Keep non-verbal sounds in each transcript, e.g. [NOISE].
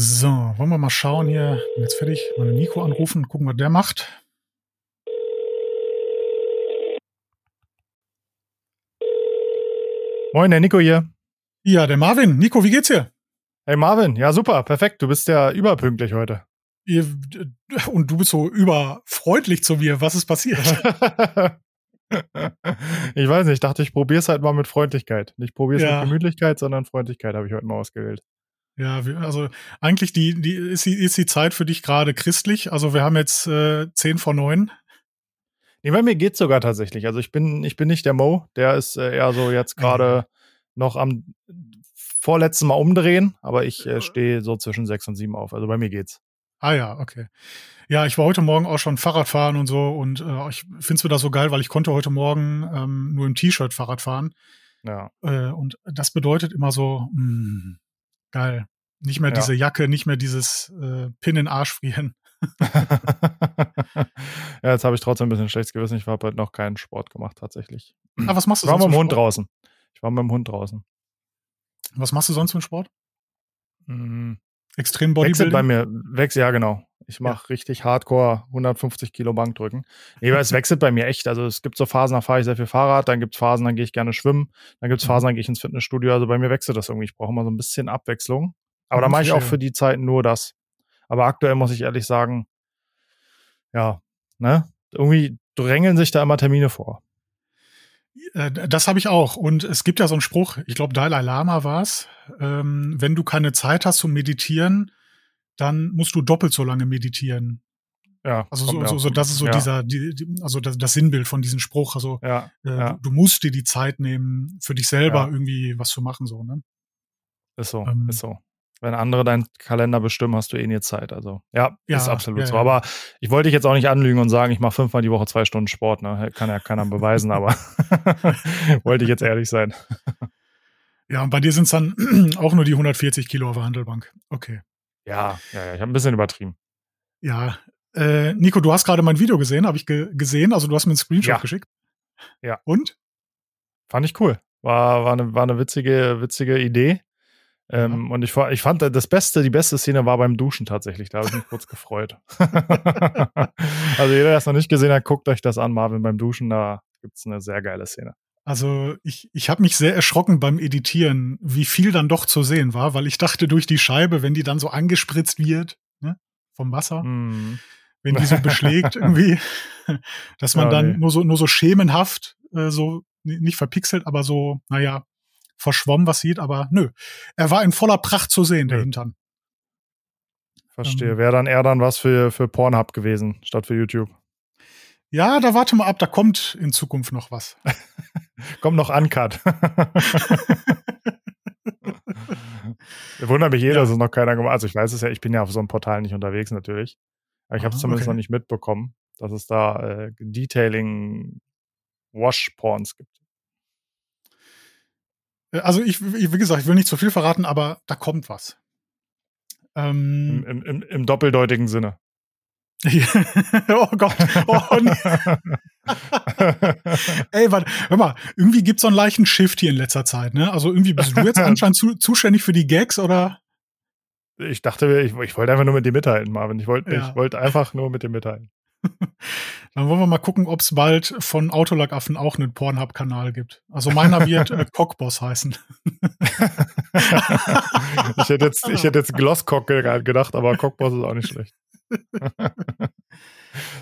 So, wollen wir mal schauen hier. Bin jetzt fertig. Mal Nico anrufen, gucken, was der macht. Moin, der Nico hier. Ja, der Marvin. Nico, wie geht's dir? Hey Marvin, ja super, perfekt. Du bist ja überpünktlich heute. Und du bist so überfreundlich zu mir. Was ist passiert? [LAUGHS] ich weiß nicht, ich dachte, ich probiere es halt mal mit Freundlichkeit. Nicht probiere es ja. mit Gemütlichkeit, sondern Freundlichkeit habe ich heute mal ausgewählt. Ja, also eigentlich die, die ist, die, ist die Zeit für dich gerade christlich. Also wir haben jetzt äh, 10 vor 9. Nee, bei mir geht's sogar tatsächlich. Also ich bin, ich bin nicht der Mo, der ist äh, eher so jetzt gerade noch am vorletzten Mal umdrehen, aber ich äh, stehe so zwischen sechs und sieben auf. Also bei mir geht's. Ah ja, okay. Ja, ich war heute Morgen auch schon Fahrrad fahren und so und äh, ich finde es wieder so geil, weil ich konnte heute Morgen ähm, nur im T-Shirt Fahrrad fahren. Ja. Äh, und das bedeutet immer so, mh, hm, geil. Nicht mehr ja. diese Jacke, nicht mehr dieses äh, Pin in Arsch frieren. [LAUGHS] ja, jetzt habe ich trotzdem ein bisschen schlechtes Gewissen. Ich habe heute noch keinen Sport gemacht, tatsächlich. Ah, was machst du ich war mit dem Hund draußen. Ich war mit dem Hund draußen. Was machst du sonst für einen Sport? Mhm. Extrem Bodybuilding? Wechselt bei mir, wechselt, ja genau. Ich mache ja. richtig Hardcore 150 Kilo Bankdrücken. Nee, aber es [LAUGHS] wechselt bei mir echt. Also es gibt so Phasen, da fahre ich sehr viel Fahrrad, dann gibt es Phasen, dann gehe ich gerne schwimmen, dann gibt es mhm. Phasen, dann gehe ich ins Fitnessstudio. Also bei mir wechselt das irgendwie. Ich brauche immer so ein bisschen Abwechslung. Aber da mache ich auch für die Zeit nur das. Aber aktuell muss ich ehrlich sagen, ja, ne? Irgendwie drängeln sich da immer Termine vor. Äh, das habe ich auch. Und es gibt ja so einen Spruch, ich glaube, Dalai Lama war es. Ähm, wenn du keine Zeit hast zum Meditieren, dann musst du doppelt so lange meditieren. Ja, also so, so, so, das ist so ja. dieser, die, die, also das, das, Sinnbild von diesem Spruch. Also ja, äh, ja. Du, du, musst dir die Zeit nehmen, für dich selber irgendwie was zu machen, so, ne? Ist so, ähm, ist so wenn andere deinen Kalender bestimmen, hast du eh nie Zeit. Also ja, ja ist absolut ja, so. Aber ich wollte dich jetzt auch nicht anlügen und sagen, ich mache fünfmal die Woche zwei Stunden Sport. Ne? Kann ja keiner beweisen, aber [LAUGHS] wollte ich jetzt ehrlich sein. Ja, und bei dir sind es dann [CLEARS THROAT] auch nur die 140 Kilo auf der Handelbank. Okay. Ja, ja, ja ich habe ein bisschen übertrieben. Ja. Äh, Nico, du hast gerade mein Video gesehen, habe ich ge gesehen. Also du hast mir einen Screenshot ja. geschickt. Ja. Und? Fand ich cool. War, war, eine, war eine witzige, witzige Idee. Ähm, ja. Und ich, ich fand das Beste, die beste Szene war beim Duschen tatsächlich. Da habe ich mich kurz gefreut. [LAUGHS] also jeder, der es noch nicht gesehen hat, guckt euch das an, Marvin beim Duschen. Da gibt es eine sehr geile Szene. Also ich, ich habe mich sehr erschrocken beim Editieren, wie viel dann doch zu sehen war, weil ich dachte, durch die Scheibe, wenn die dann so angespritzt wird ne, vom Wasser, mm. wenn die so beschlägt [LAUGHS] irgendwie, dass man ja, dann nee. nur so nur so schemenhaft, äh, so nicht verpixelt, aber so, naja, verschwommen was sieht, aber nö. Er war in voller Pracht zu sehen, der Hintern. Verstehe. Ähm, Wäre dann eher dann was für, für Pornhub gewesen, statt für YouTube. Ja, da warte mal ab, da kommt in Zukunft noch was. [LAUGHS] kommt noch Uncut. [LAUGHS] Wundert mich jeder, ja. dass es noch keiner gemacht Also ich weiß es ja, ich bin ja auf so einem Portal nicht unterwegs natürlich. Aber ich habe es zumindest okay. noch nicht mitbekommen, dass es da äh, Detailing Wash-Porns gibt. Äh, also ich, wie gesagt, ich will nicht zu viel verraten, aber da kommt was. Ähm, Im, im, Im doppeldeutigen Sinne. [LAUGHS] oh Gott. Oh, nee. [LAUGHS] Ey, warte, hör mal, irgendwie gibt es so einen leichten Shift hier in letzter Zeit, ne? Also irgendwie bist du jetzt [LAUGHS] anscheinend zu, zuständig für die Gags oder? Ich dachte, ich, ich wollte einfach nur mit dir mitteilen, Marvin. Ich wollte ja. ich einfach nur mit dir mitteilen. [LAUGHS] Dann wollen wir mal gucken, ob es bald von Autolackaffen auch einen Pornhub-Kanal gibt. Also meiner wird äh, Cockboss heißen. [LAUGHS] ich hätte jetzt, ich hätte jetzt Glosscock gedacht, aber Cockboss ist auch nicht schlecht. [LAUGHS]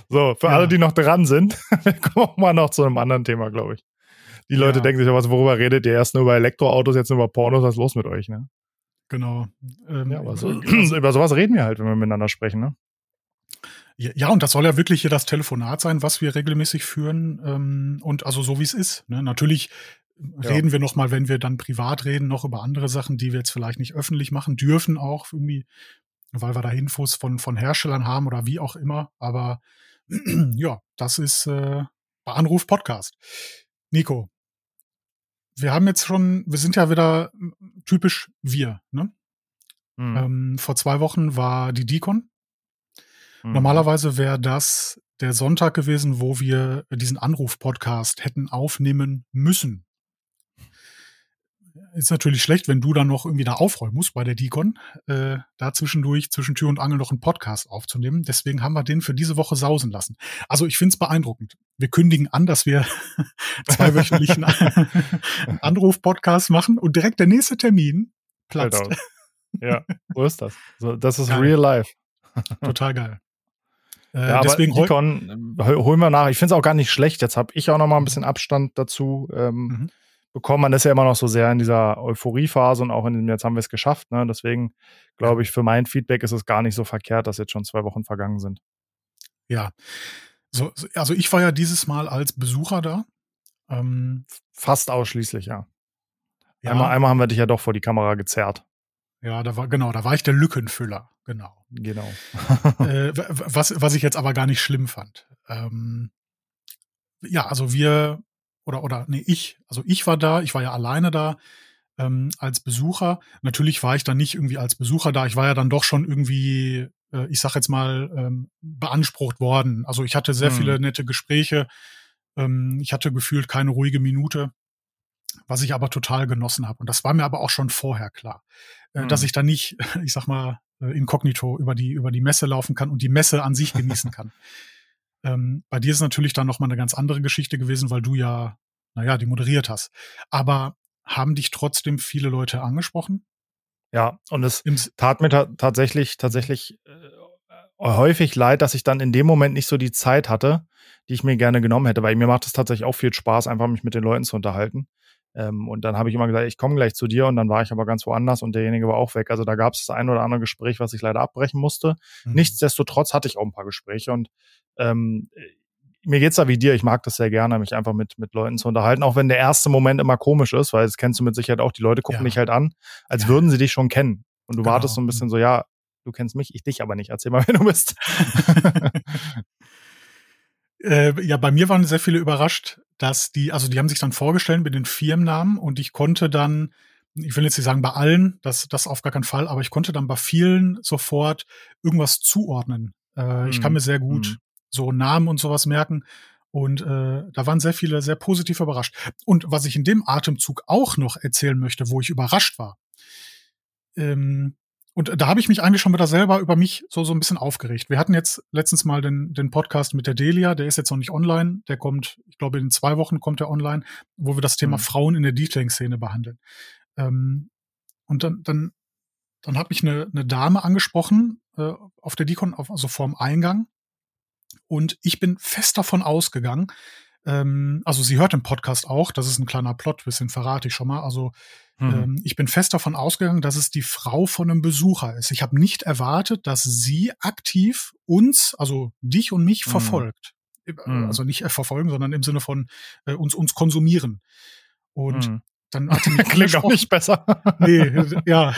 so, für ja. alle, die noch dran sind, wir kommen auch mal noch zu einem anderen Thema, glaube ich. Die Leute ja. denken sich, was, worüber redet ihr erst nur über Elektroautos, jetzt nur über Pornos, was ist los mit euch, ne? Genau. Ähm, ja, aber so, [CLEARS THROAT] [CLEARS THROAT] über sowas reden wir halt, wenn wir miteinander sprechen, ne? Ja, und das soll ja wirklich hier das Telefonat sein, was wir regelmäßig führen. Ähm, und also so wie es ist. Ne? Natürlich ja. reden wir noch mal, wenn wir dann privat reden, noch über andere Sachen, die wir jetzt vielleicht nicht öffentlich machen dürfen, auch irgendwie, weil wir da Infos von, von Herstellern haben oder wie auch immer. Aber [CLEARS THROAT] ja, das ist äh, bei Anruf Podcast. Nico, wir haben jetzt schon, wir sind ja wieder typisch wir. Ne? Mhm. Ähm, vor zwei Wochen war die Deacon Mhm. Normalerweise wäre das der Sonntag gewesen, wo wir diesen Anruf-Podcast hätten aufnehmen müssen. ist natürlich schlecht, wenn du dann noch irgendwie da aufräumen musst bei der Dicon, äh, da zwischendurch, zwischen Tür und Angel noch einen Podcast aufzunehmen. Deswegen haben wir den für diese Woche sausen lassen. Also ich finde es beeindruckend. Wir kündigen an, dass wir [LAUGHS] zweiwöchentlichen [LAUGHS] Anruf-Podcast machen und direkt der nächste Termin platzt. Genau. Ja, so ist das. So, das ist geil. real life. Total geil. Äh, ja, deswegen aber Dicon holen wir nach. Ich finde es auch gar nicht schlecht. Jetzt habe ich auch noch mal ein bisschen Abstand dazu. Ähm, mhm bekommen. Man ist ja immer noch so sehr in dieser Euphoriephase und auch in dem, jetzt haben wir es geschafft. Ne? Deswegen glaube ich, für mein Feedback ist es gar nicht so verkehrt, dass jetzt schon zwei Wochen vergangen sind. Ja. So, also ich war ja dieses Mal als Besucher da. Ähm, Fast ausschließlich, ja. ja. Einmal, einmal haben wir dich ja doch vor die Kamera gezerrt. Ja, da war, genau, da war ich der Lückenfüller, genau. Genau. äh, [LAUGHS] was, was ich jetzt aber gar nicht schlimm fand. Ähm, ja, also wir oder, oder, nee, ich, also ich war da, ich war ja alleine da ähm, als Besucher. Natürlich war ich dann nicht irgendwie als Besucher da, ich war ja dann doch schon irgendwie, äh, ich sag jetzt mal, ähm, beansprucht worden. Also ich hatte sehr mhm. viele nette Gespräche, ähm, ich hatte gefühlt keine ruhige Minute, was ich aber total genossen habe. Und das war mir aber auch schon vorher klar, äh, mhm. dass ich da nicht, [LAUGHS] ich sag mal, äh, inkognito über die, über die Messe laufen kann und die Messe an sich genießen kann. [LAUGHS] Ähm, bei dir ist natürlich dann nochmal eine ganz andere Geschichte gewesen, weil du ja, naja, die moderiert hast. Aber haben dich trotzdem viele Leute angesprochen? Ja, und es Im tat mir ta tatsächlich, tatsächlich äh, häufig leid, dass ich dann in dem Moment nicht so die Zeit hatte, die ich mir gerne genommen hätte, weil mir macht es tatsächlich auch viel Spaß, einfach mich mit den Leuten zu unterhalten. Ähm, und dann habe ich immer gesagt, ich komme gleich zu dir und dann war ich aber ganz woanders und derjenige war auch weg. Also da gab es das ein oder andere Gespräch, was ich leider abbrechen musste. Mhm. Nichtsdestotrotz hatte ich auch ein paar Gespräche und ähm, mir geht's da wie dir. Ich mag das sehr gerne, mich einfach mit, mit Leuten zu unterhalten, auch wenn der erste Moment immer komisch ist, weil das kennst du mit Sicherheit auch. Die Leute gucken ja. dich halt an, als ja. würden sie dich schon kennen. Und du genau. wartest so ein bisschen so, ja, du kennst mich, ich dich aber nicht. Erzähl mal, [LAUGHS] wer du bist. [LAUGHS] [LAUGHS] äh, ja, bei mir waren sehr viele überrascht, dass die, also die haben sich dann vorgestellt mit den Firmennamen und ich konnte dann, ich will jetzt nicht sagen bei allen, das, das auf gar keinen Fall, aber ich konnte dann bei vielen sofort irgendwas zuordnen. Äh, mhm. Ich kann mhm. mir sehr gut mhm. so Namen und sowas merken. Und äh, da waren sehr viele sehr positiv überrascht. Und was ich in dem Atemzug auch noch erzählen möchte, wo ich überrascht war, ähm, und da habe ich mich eigentlich schon wieder selber über mich so, so ein bisschen aufgeregt. Wir hatten jetzt letztens mal den, den Podcast mit der Delia, der ist jetzt noch nicht online, der kommt, ich glaube, in zwei Wochen kommt er online, wo wir das Thema mhm. Frauen in der Detailing-Szene behandeln. Ähm, und dann, dann, dann habe ich eine, eine Dame angesprochen äh, auf der Dicon, auf, also vorm Eingang. Und ich bin fest davon ausgegangen, ähm, also sie hört den Podcast auch, das ist ein kleiner Plot, bisschen verrate ich schon mal. Also Mhm. Ähm, ich bin fest davon ausgegangen, dass es die Frau von einem Besucher ist. Ich habe nicht erwartet, dass sie aktiv uns, also dich und mich, mhm. verfolgt. Mhm. Also nicht äh, verfolgen, sondern im Sinne von äh, uns, uns konsumieren. Und mhm. dann [LAUGHS] hat mich Klingt auch nicht besser. nee, ja.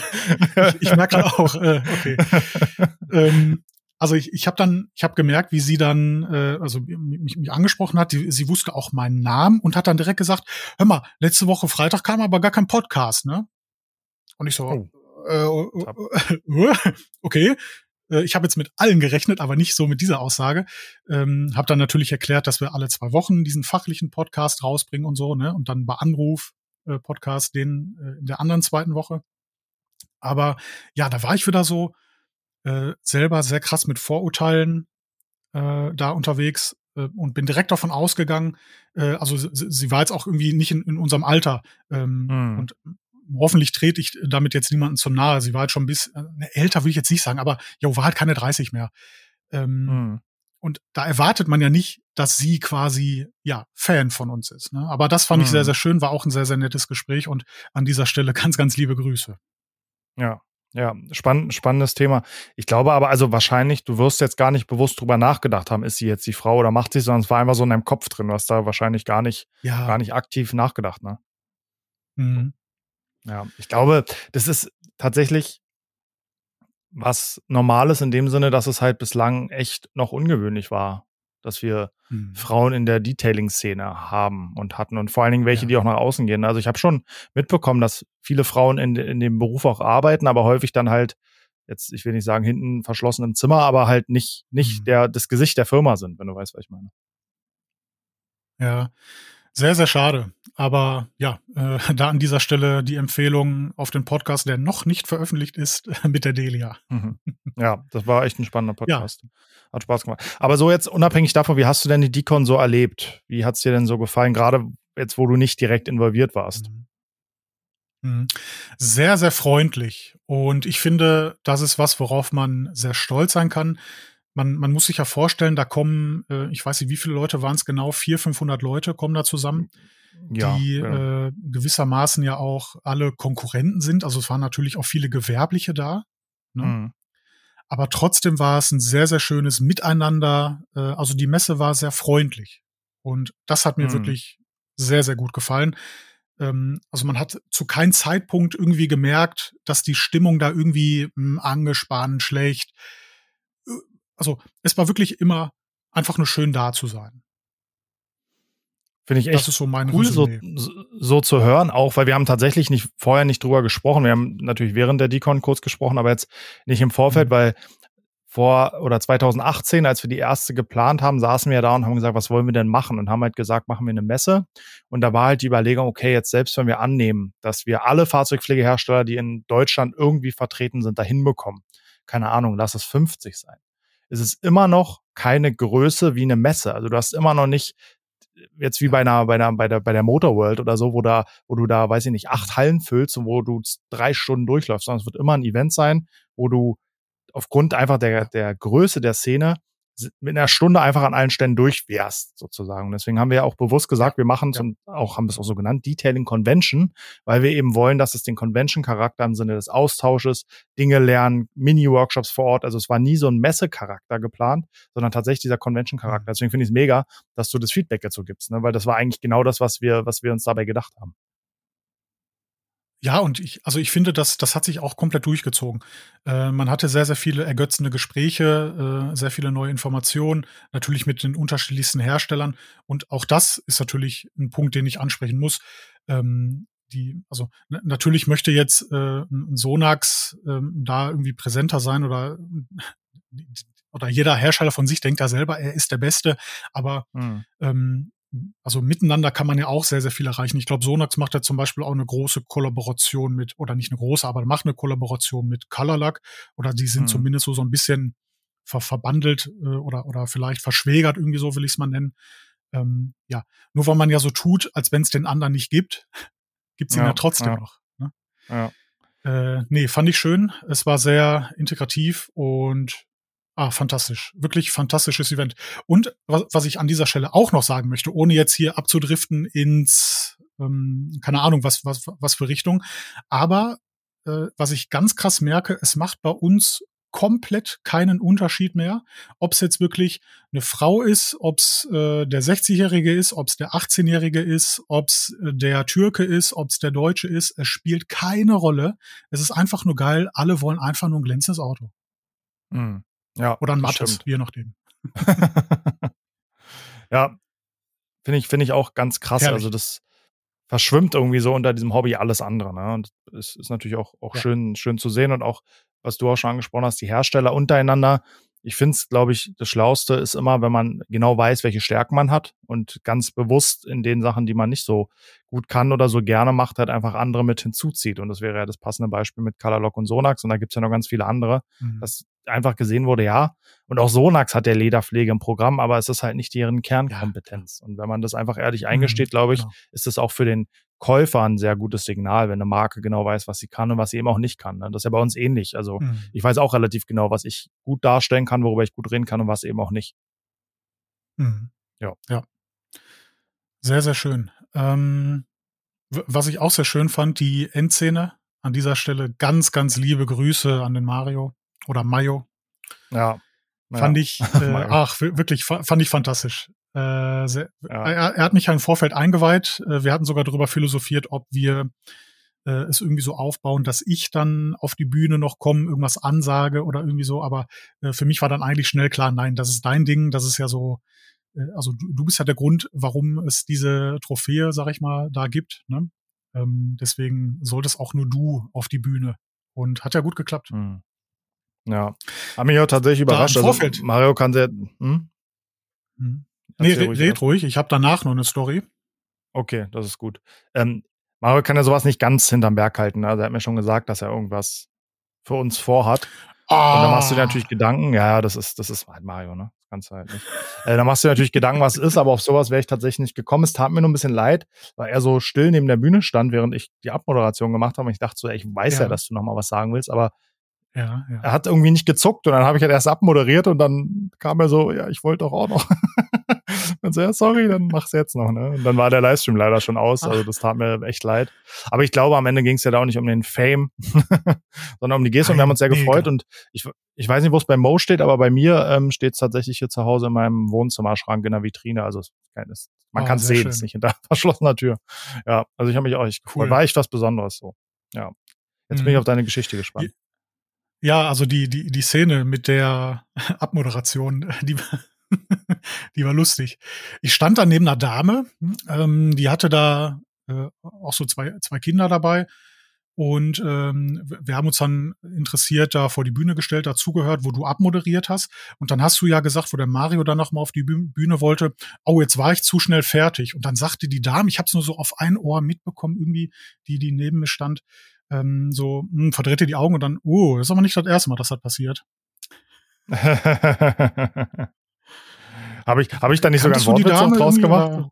Ich, ich merke [LAUGHS] auch, äh, okay. [LAUGHS] ähm, also ich, ich habe dann, ich habe gemerkt, wie sie dann, äh, also mich, mich angesprochen hat. Die, sie wusste auch meinen Namen und hat dann direkt gesagt: Hör mal, letzte Woche Freitag kam aber gar kein Podcast, ne? Und ich so, oh. äh, äh, [LAUGHS] okay. Äh, ich habe jetzt mit allen gerechnet, aber nicht so mit dieser Aussage. Ähm, habe dann natürlich erklärt, dass wir alle zwei Wochen diesen fachlichen Podcast rausbringen und so, ne? Und dann bei Anruf äh, Podcast den äh, in der anderen zweiten Woche. Aber ja, da war ich wieder so, äh, selber sehr krass mit Vorurteilen äh, da unterwegs äh, und bin direkt davon ausgegangen, äh, also sie, sie war jetzt auch irgendwie nicht in, in unserem Alter ähm, mhm. und hoffentlich trete ich damit jetzt niemanden zu nahe. Sie war halt schon ein bisschen äh, älter, will ich jetzt nicht sagen, aber jo, war halt keine 30 mehr. Ähm, mhm. Und da erwartet man ja nicht, dass sie quasi ja Fan von uns ist. Ne? Aber das fand mhm. ich sehr, mhm. sehr schön, war auch ein sehr, sehr nettes Gespräch und an dieser Stelle [LAUGHS] ganz, ganz liebe Grüße. Ja, ja, spann spannendes Thema. Ich glaube aber, also wahrscheinlich, du wirst jetzt gar nicht bewusst drüber nachgedacht haben, ist sie jetzt die Frau oder macht sie, sondern es war einfach so in deinem Kopf drin. Du hast da wahrscheinlich gar nicht, ja. gar nicht aktiv nachgedacht, ne? Mhm. Ja, ich glaube, das ist tatsächlich was Normales in dem Sinne, dass es halt bislang echt noch ungewöhnlich war, dass wir mhm. Frauen in der Detailing-Szene haben und hatten und vor allen Dingen welche, ja. die auch nach außen gehen. Also ich habe schon mitbekommen, dass viele Frauen in, in dem Beruf auch arbeiten, aber häufig dann halt jetzt, ich will nicht sagen hinten verschlossen im Zimmer, aber halt nicht nicht mhm. der das Gesicht der Firma sind, wenn du weißt, was ich meine. Ja, Sehr, sehr schade. Aber ja, äh, da an dieser Stelle die Empfehlung auf den Podcast, der noch nicht veröffentlicht ist, [LAUGHS] mit der Delia. Mhm. Ja, das war echt ein spannender Podcast. Ja. Hat Spaß gemacht. Aber so jetzt unabhängig davon, wie hast du denn die Decon so erlebt? Wie hat es dir denn so gefallen, gerade jetzt, wo du nicht direkt involviert warst? Mhm. mhm. Sehr, sehr freundlich. Und ich finde, das ist was, worauf man sehr stolz sein kann man, man muss sich ja vorstellen, da kommen, äh, ich weiß nicht, wie viele Leute waren es genau, vier, 500 Leute kommen da zusammen, ja, die ja. Äh, gewissermaßen ja auch alle Konkurrenten sind. Also es waren natürlich auch viele Gewerbliche da. Ne? Mhm. Aber trotzdem war es ein sehr, sehr schönes Miteinander. Äh, also die Messe war sehr freundlich. Und das hat mir mhm. wirklich sehr, sehr gut gefallen. Ähm, also man hat zu keinem Zeitpunkt irgendwie gemerkt, dass die Stimmung da irgendwie mh, hm, angespannt, schlecht also es war wirklich immer einfach nur schön da zu sein. Finde ich echt das ist so mein cool, so, so zu hören, auch weil wir haben tatsächlich nicht vorher nicht drüber gesprochen. Wir haben natürlich während der Decon kurz gesprochen, aber jetzt nicht im Vorfeld, mhm. weil vor oder 2018, als wir die erste geplant haben, saßen wir da und haben gesagt, was wollen wir denn machen? Und haben halt gesagt, machen wir eine Messe. Und da war halt die Überlegung, okay, jetzt selbst wenn wir annehmen, dass wir alle Fahrzeugpflegehersteller, die in Deutschland irgendwie vertreten sind, dahin bekommen. Keine Ahnung, lass es 50 sein ist es immer noch keine Größe wie eine Messe. Also du hast immer noch nicht jetzt wie bei einer, bei einer, bei der, bei der Motorworld oder so, wo da, wo du da, weiß ich nicht, acht Hallen füllst und wo du drei Stunden durchläufst, sondern es wird immer ein Event sein, wo du aufgrund einfach der, der Größe der Szene mit einer Stunde einfach an allen Stellen durchwärst, sozusagen. Und deswegen haben wir ja auch bewusst gesagt, wir machen es ja. und auch haben es auch so genannt, Detailing Convention, weil wir eben wollen, dass es den Convention-Charakter im Sinne des Austausches, Dinge lernen, Mini-Workshops vor Ort. Also es war nie so ein Messecharakter geplant, sondern tatsächlich dieser Convention-Charakter. Mhm. Deswegen finde ich es mega, dass du das Feedback dazu gibst, ne? weil das war eigentlich genau das, was wir, was wir uns dabei gedacht haben. Ja, und ich, also ich finde, das, das hat sich auch komplett durchgezogen. Äh, man hatte sehr, sehr viele ergötzende Gespräche, äh, sehr viele neue Informationen, natürlich mit den unterschiedlichsten Herstellern. Und auch das ist natürlich ein Punkt, den ich ansprechen muss. Ähm, die, also natürlich möchte jetzt äh, ein Sonax äh, da irgendwie präsenter sein oder [LAUGHS] oder jeder Hersteller von sich denkt ja selber, er ist der Beste, aber mhm. ähm, also miteinander kann man ja auch sehr, sehr viel erreichen. Ich glaube, Sonax macht ja zum Beispiel auch eine große Kollaboration mit, oder nicht eine große, aber macht eine Kollaboration mit Colorluck oder die sind mhm. zumindest so, so ein bisschen ver verbandelt äh, oder, oder vielleicht verschwägert, irgendwie so will ich es mal nennen. Ähm, ja, nur weil man ja so tut, als wenn es den anderen nicht gibt, [LAUGHS] gibt es ihn ja, ja trotzdem ja. noch. Ne? Ja. Äh, nee, fand ich schön. Es war sehr integrativ und Ah, fantastisch. Wirklich fantastisches Event. Und was, was ich an dieser Stelle auch noch sagen möchte, ohne jetzt hier abzudriften ins, ähm, keine Ahnung, was, was, was für Richtung. Aber äh, was ich ganz krass merke, es macht bei uns komplett keinen Unterschied mehr, ob es jetzt wirklich eine Frau ist, ob es äh, der 60-Jährige ist, ob es der 18-Jährige ist, ob es äh, der Türke ist, ob es der Deutsche ist. Es spielt keine Rolle. Es ist einfach nur geil. Alle wollen einfach nur ein glänzendes Auto. Mhm. Ja, Oder ein mattes, je nachdem. [LAUGHS] ja, finde ich, finde ich auch ganz krass. Herrlich. Also das verschwimmt irgendwie so unter diesem Hobby alles andere. Ne? Und es ist natürlich auch, auch ja. schön, schön zu sehen und auch, was du auch schon angesprochen hast, die Hersteller untereinander ich finde es, glaube ich, das Schlauste ist immer, wenn man genau weiß, welche Stärken man hat und ganz bewusst in den Sachen, die man nicht so gut kann oder so gerne macht, halt einfach andere mit hinzuzieht. Und das wäre ja das passende Beispiel mit Colorlock und Sonax. Und da gibt's ja noch ganz viele andere, mhm. dass einfach gesehen wurde, ja. Und auch Sonax hat der Lederpflege im Programm, aber es ist halt nicht deren Kernkompetenz. Ja. Und wenn man das einfach ehrlich mhm, eingesteht, glaube ich, genau. ist das auch für den Käufer ein sehr gutes Signal, wenn eine Marke genau weiß, was sie kann und was sie eben auch nicht kann. Ne? Das ist ja bei uns ähnlich. Also mhm. ich weiß auch relativ genau, was ich gut darstellen kann, worüber ich gut reden kann und was eben auch nicht. Mhm. Ja. Ja. Sehr, sehr schön. Ähm, was ich auch sehr schön fand, die Endszene. An dieser Stelle ganz, ganz liebe Grüße an den Mario oder Mayo. Ja. Fand ja. ich, [LAUGHS] äh, ach, wirklich, fand ich fantastisch. Äh, sehr, ja. er, er, hat mich ja im Vorfeld eingeweiht. Äh, wir hatten sogar darüber philosophiert, ob wir äh, es irgendwie so aufbauen, dass ich dann auf die Bühne noch komme, irgendwas ansage oder irgendwie so. Aber äh, für mich war dann eigentlich schnell klar, nein, das ist dein Ding. Das ist ja so, also du, du bist ja der Grund, warum es diese Trophäe, sag ich mal, da gibt. Ne? Ähm, deswegen solltest auch nur du auf die Bühne. Und hat ja gut geklappt. Hm. Ja. Hat mich auch tatsächlich überrascht. Also Mario kann sehr. Hm? Hm. Nee, red, red ruhig. Ich habe danach noch eine Story. Okay, das ist gut. Ähm, Mario kann ja sowas nicht ganz hinterm Berg halten. Also er hat mir schon gesagt, dass er irgendwas für uns vorhat. Ah. Und dann machst du dir natürlich Gedanken, ja, das ist, das ist halt Mario, ne? Kannst du halt nicht. äh, dann machst du natürlich Gedanken, was ist, aber auf sowas wäre ich tatsächlich nicht gekommen. Es tat mir nur ein bisschen leid, weil er so still neben der Bühne stand, während ich die Abmoderation gemacht habe. Und ich dachte so, ey, ich weiß ja, ja dass du noch mal was sagen willst, aber ja, ja. er hat irgendwie nicht gezuckt und dann habe ich halt erst abmoderiert und dann kam er so, ja, ich wollte doch auch noch. [LAUGHS] und so, ja, sorry, dann mach's jetzt noch. Ne? Und dann war der Livestream leider schon aus. Also das tat mir echt leid. Aber ich glaube, am Ende ging es ja da auch nicht um den Fame, [LAUGHS] sondern um die Geste. Und wir haben uns sehr gefreut. Und ich, ich weiß nicht, wo es bei Mo steht, aber bei mir ähm, steht es tatsächlich hier zu Hause in meinem Wohnzimmerschrank in der Vitrine. Also es, es, man oh, kann es sehen, es ist nicht hinter [LAUGHS] verschlossener Tür. Ja, also ich habe mich auch echt gefreut. Cool. War echt was Besonderes so. Ja. Jetzt mhm. bin ich mhm. auf deine Geschichte gespannt. Ja, also die, die, die Szene mit der [LAUGHS] Abmoderation, [LAUGHS] die, die war lustig. Ich stand da neben einer Dame, ähm, die hatte da äh, auch so zwei, zwei Kinder dabei. Und ähm, wir haben uns dann interessiert da vor die Bühne gestellt, dazugehört, wo du abmoderiert hast. Und dann hast du ja gesagt, wo der Mario dann nochmal auf die Bühne wollte, oh, jetzt war ich zu schnell fertig. Und dann sagte die Dame, ich habe es nur so auf ein Ohr mitbekommen, irgendwie, die, die neben mir stand, ähm, so mh, hm, verdrehte die Augen und dann, oh, das ist aber nicht das erste Mal, dass das passiert. [LAUGHS] Habe ich, hab ich da nicht sogar einen Wortwitz draus gemacht?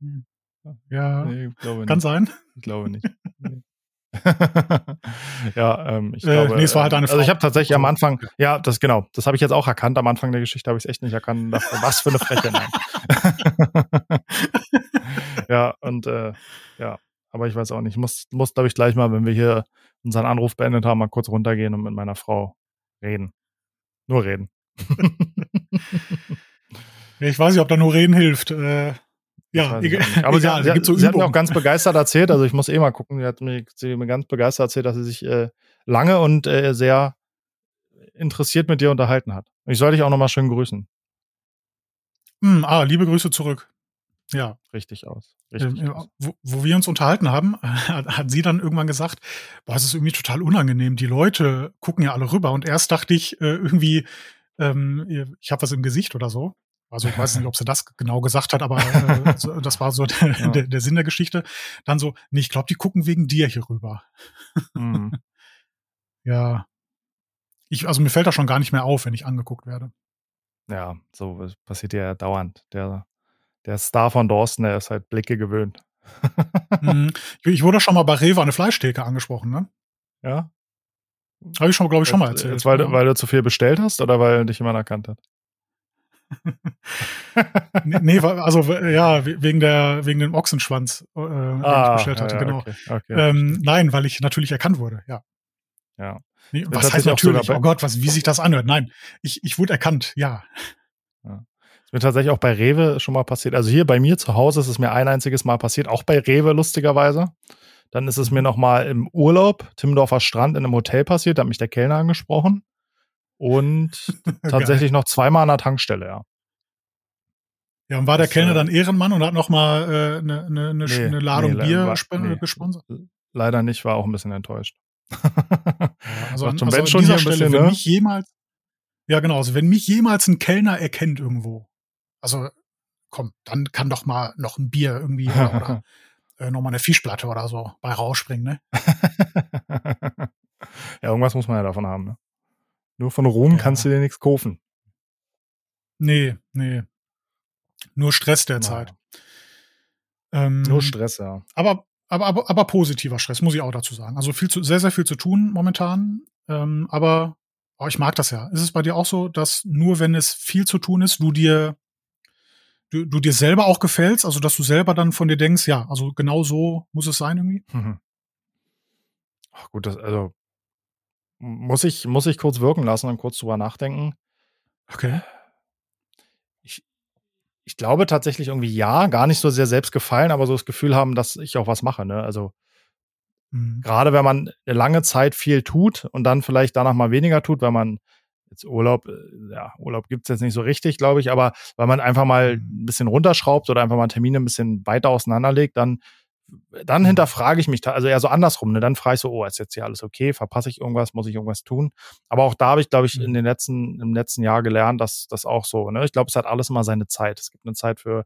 Hm. Ja, nee, kann sein. Ich glaube nicht. [LAUGHS] ja, ähm, ich äh, glaube. Nee, es war halt eine Frau. Also ich habe tatsächlich am Anfang, ja, das genau, das habe ich jetzt auch erkannt. Am Anfang der Geschichte habe ich es echt nicht erkannt. Was für eine Freche, nein. [LAUGHS] ja, und äh, ja, aber ich weiß auch nicht. Ich muss, muss glaube ich, gleich mal, wenn wir hier unseren Anruf beendet haben, mal kurz runtergehen und mit meiner Frau reden. Nur reden. [LAUGHS] Ich weiß nicht, ob da nur reden hilft. Äh, ja, egal. Aber [LAUGHS] sie, sie, so sie hat mir auch ganz [LAUGHS] begeistert erzählt, also ich muss eh mal gucken, sie hat mir, sie mir ganz begeistert erzählt, dass sie sich äh, lange und äh, sehr interessiert mit dir unterhalten hat. Ich soll dich auch nochmal schön grüßen. Mm, ah, liebe Grüße zurück. Ja. Richtig aus. Richtig ähm, aus. Wo, wo, wir uns unterhalten haben, [LAUGHS] hat, hat, sie dann irgendwann gesagt, boah, es ist irgendwie total unangenehm. Die Leute gucken ja alle rüber und erst dachte ich äh, irgendwie, ähm, ich habe was im Gesicht oder so. Also ich weiß nicht, ob sie das genau gesagt hat, aber äh, [LAUGHS] das war so der, ja. der, der, Sinn der Geschichte. Dann so, nee, ich glaube, die gucken wegen dir hier rüber. Mhm. [LAUGHS] ja. Ich, also mir fällt das schon gar nicht mehr auf, wenn ich angeguckt werde. Ja, so passiert ja dauernd. Der, der Star von Dorsten, der ist halt Blicke gewöhnt. mhm. [LAUGHS] Ich wurde schon mal bei Rewe eine Fleischtheke angesprochen, ne? Ja. Habe ich schon, glaube ich, schon mal erzählt. Jetzt, weil, weil du zu viel bestellt hast oder weil dich jemand erkannt hat? [LAUGHS] nee, also ja, wegen der wegen dem Ochsenschwanz, äh, den ah, ich bestellt hatte, ja, genau. Okay, okay, ähm, nein, weil ich natürlich erkannt wurde, ja. Ja. Nee, was heißt natürlich? Oh Gott, was, wie sich das anhört? Nein, ich, ich wurde erkannt, ja. ja. Ist mir tatsächlich auch bei Rewe schon mal passiert. Also hier bei mir zu Hause ist es mir ein einziges Mal passiert, auch bei Rewe lustigerweise. Dann ist es mir noch mal im Urlaub, Timmendorfer Strand in einem Hotel passiert, da hat mich der Kellner angesprochen und [LAUGHS] tatsächlich noch zweimal an der Tankstelle, ja. Ja, und war der das, Kellner äh, dann Ehrenmann und hat noch mal eine äh, ne, ne, ne, nee, ne Ladung nee, Bier war, nee, gesponsert? Leider nicht, war auch ein bisschen enttäuscht. Ja, also, an, also schon dieser Stelle, bisschen, wenn ne? mich jemals, ja genau, also wenn mich jemals ein Kellner erkennt irgendwo, also komm, dann kann doch mal noch ein Bier irgendwie oder, oder [LAUGHS] äh, noch mal eine Fischplatte oder so bei rausspringen, ne? [LAUGHS] ja, irgendwas muss man ja davon haben, ne? Nur von Ruhm ja. kannst du dir nichts kaufen. Nee, nee. Nur Stress derzeit. Ähm, Nur Stress, ja. Aber, aber, aber, aber positiver Stress, muss ich auch dazu sagen. Also viel zu, sehr, sehr viel zu tun momentan. Ähm, aber oh, ich mag das ja. Ist es bei dir auch so, dass nur wenn es viel zu tun ist, du dir du, du dir selber auch gefällst, also dass du selber dann von dir denkst, ja, also genau so muss es sein irgendwie? Mhm. Ach gut, das, also muss ich, muss ich kurz wirken lassen und kurz drüber nachdenken. Okay. Ich, ich glaube tatsächlich irgendwie ja, gar nicht so sehr selbst gefallen, aber so das Gefühl haben, dass ich auch was mache. Ne? Also mhm. gerade wenn man eine lange Zeit viel tut und dann vielleicht danach mal weniger tut, weil man jetzt Urlaub, äh, ja, Urlaub gibt's jetzt nicht so richtig, glaube ich, aber weil man einfach mal mhm. ein bisschen runterschraubt oder einfach mal Termine ein bisschen weiter auseinanderlegt, dann dann mhm. hinterfrage ich mich, also eher so andersrum, ne? dann frage ich so, oh, ist jetzt hier alles okay, verpasse ich irgendwas, muss ich irgendwas tun? Aber auch da habe ich, glaube ich, in mhm. den letzten, im letzten Jahr gelernt, dass das auch so, ne? Ich glaube, es hat alles immer seine Zeit. Es gibt eine Zeit für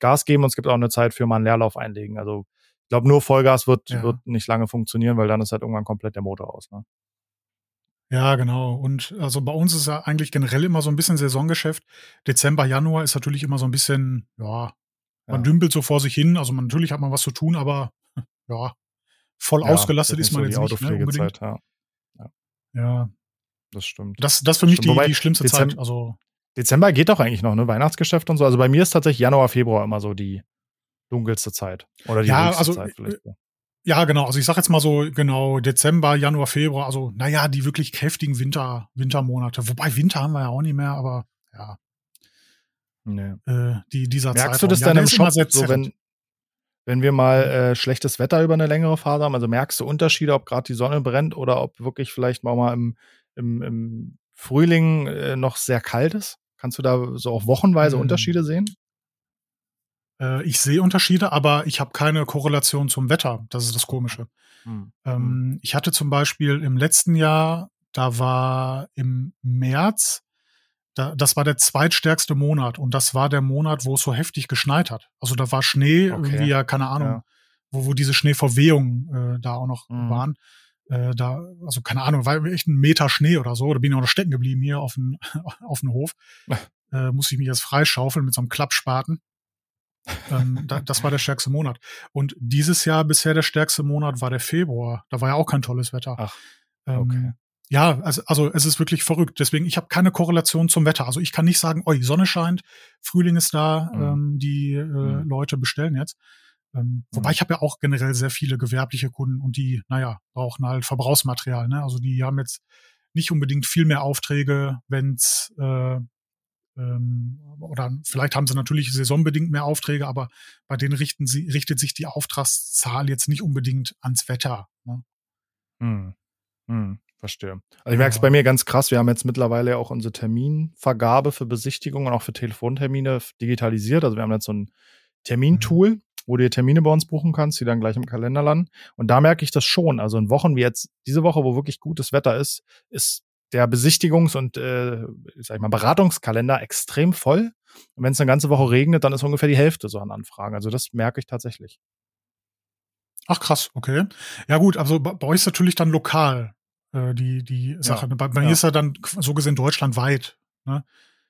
Gas geben und es gibt auch eine Zeit für mal einen Leerlauf einlegen. Also ich glaube, nur Vollgas wird, Ja. wird nicht lange funktionieren, weil dann ist halt irgendwann komplett der Motor aus. Ne? Ja, genau. Und also bei uns ist ja eigentlich generell immer so ein bisschen Saisongeschäft. Dezember, Januar ist natürlich immer so ein bisschen, ja, man Ja. dümpelt so vor sich hin. Also man, natürlich hat man was zu tun, aber ja, voll Ja, ausgelastet das ist man so jetzt die nicht ne, unbedingt. Autopflegezeit, ja, Ja, das stimmt. das, das ist für mich die, Wobei die schlimmste Dezem- Zeit. Also Dezember geht doch eigentlich noch, ne? Weihnachtsgeschäft und so. Also bei mir ist tatsächlich Januar, Februar immer so die dunkelste Zeit. Oder die Ja, also, Zeit vielleicht. Ja, genau. Also ich sag jetzt mal so genau Dezember, Januar, Februar. Also naja, die wirklich kräftigen Winter, Wintermonate. Wobei Winter haben wir ja auch nicht mehr, aber ja, Nee. äh, die dieser Merkst Zeitraum. du das ja, dann im Shop, so wenn, wenn wir mal äh, schlechtes Wetter über eine längere Phase haben? Also merkst du Unterschiede, ob gerade die Sonne brennt oder ob wirklich vielleicht mal, mal im, im, im Frühling äh, noch sehr kalt ist? Kannst du da so auch wochenweise Hm. Unterschiede sehen? Äh, ich sehe Unterschiede, aber ich habe keine Korrelation zum Wetter. Das ist das Komische. Hm. Ähm, ich hatte zum Beispiel im letzten Jahr, da war im März, da, das war der zweitstärkste Monat und das war der Monat, wo es so heftig geschneit hat. Also da war Schnee, Okay. irgendwie ja, keine Ahnung, Ja. wo, wo diese Schneeverwehungen äh, da auch noch Mhm. waren. Äh, da, also keine Ahnung, war echt ein Meter Schnee oder so. Da bin ich auch noch stecken geblieben hier auf dem, [LAUGHS] auf dem Hof. [LAUGHS] äh, musste ich mich jetzt freischaufeln mit so einem Klappspaten. Ähm, da, das war der stärkste Monat. Und dieses Jahr bisher der stärkste Monat war der Februar. Da war ja auch kein tolles Wetter. Ach, ähm, okay. Ja, also, also es ist wirklich verrückt. Deswegen, ich habe keine Korrelation zum Wetter. Also ich kann nicht sagen, oh, die Sonne scheint, Frühling ist da, Mhm. ähm, die äh, Mhm. Leute bestellen jetzt. Ähm, wobei Mhm. ich habe ja auch generell sehr viele gewerbliche Kunden und die, naja, brauchen halt Verbrauchsmaterial. Ne? Also die haben jetzt nicht unbedingt viel mehr Aufträge, wenn's äh, ähm, oder vielleicht haben sie natürlich saisonbedingt mehr Aufträge, aber bei denen richten sie, richtet sich die Auftragszahl jetzt nicht unbedingt ans Wetter. Ne? Hm. Hm. Verstehe. Also ich merke es bei mir ganz krass. Wir haben jetzt mittlerweile auch unsere Terminvergabe für Besichtigungen und auch für Telefontermine digitalisiert. Also wir haben jetzt so ein Termintool, wo du dir Termine bei uns buchen kannst, die dann gleich im Kalender landen. Und da merke ich das schon. Also in Wochen wie jetzt, diese Woche, wo wirklich gutes Wetter ist, ist der Besichtigungs- und äh, sag ich mal, Beratungskalender extrem voll. Und wenn es eine ganze Woche regnet, dann ist ungefähr die Hälfte so an Anfragen. Also das merke ich tatsächlich. Ach krass, okay. Ja gut, also bei, euch ist natürlich dann lokal äh, die, die Sache. Bei, bei ja. mir ist ja dann so gesehen deutschlandweit.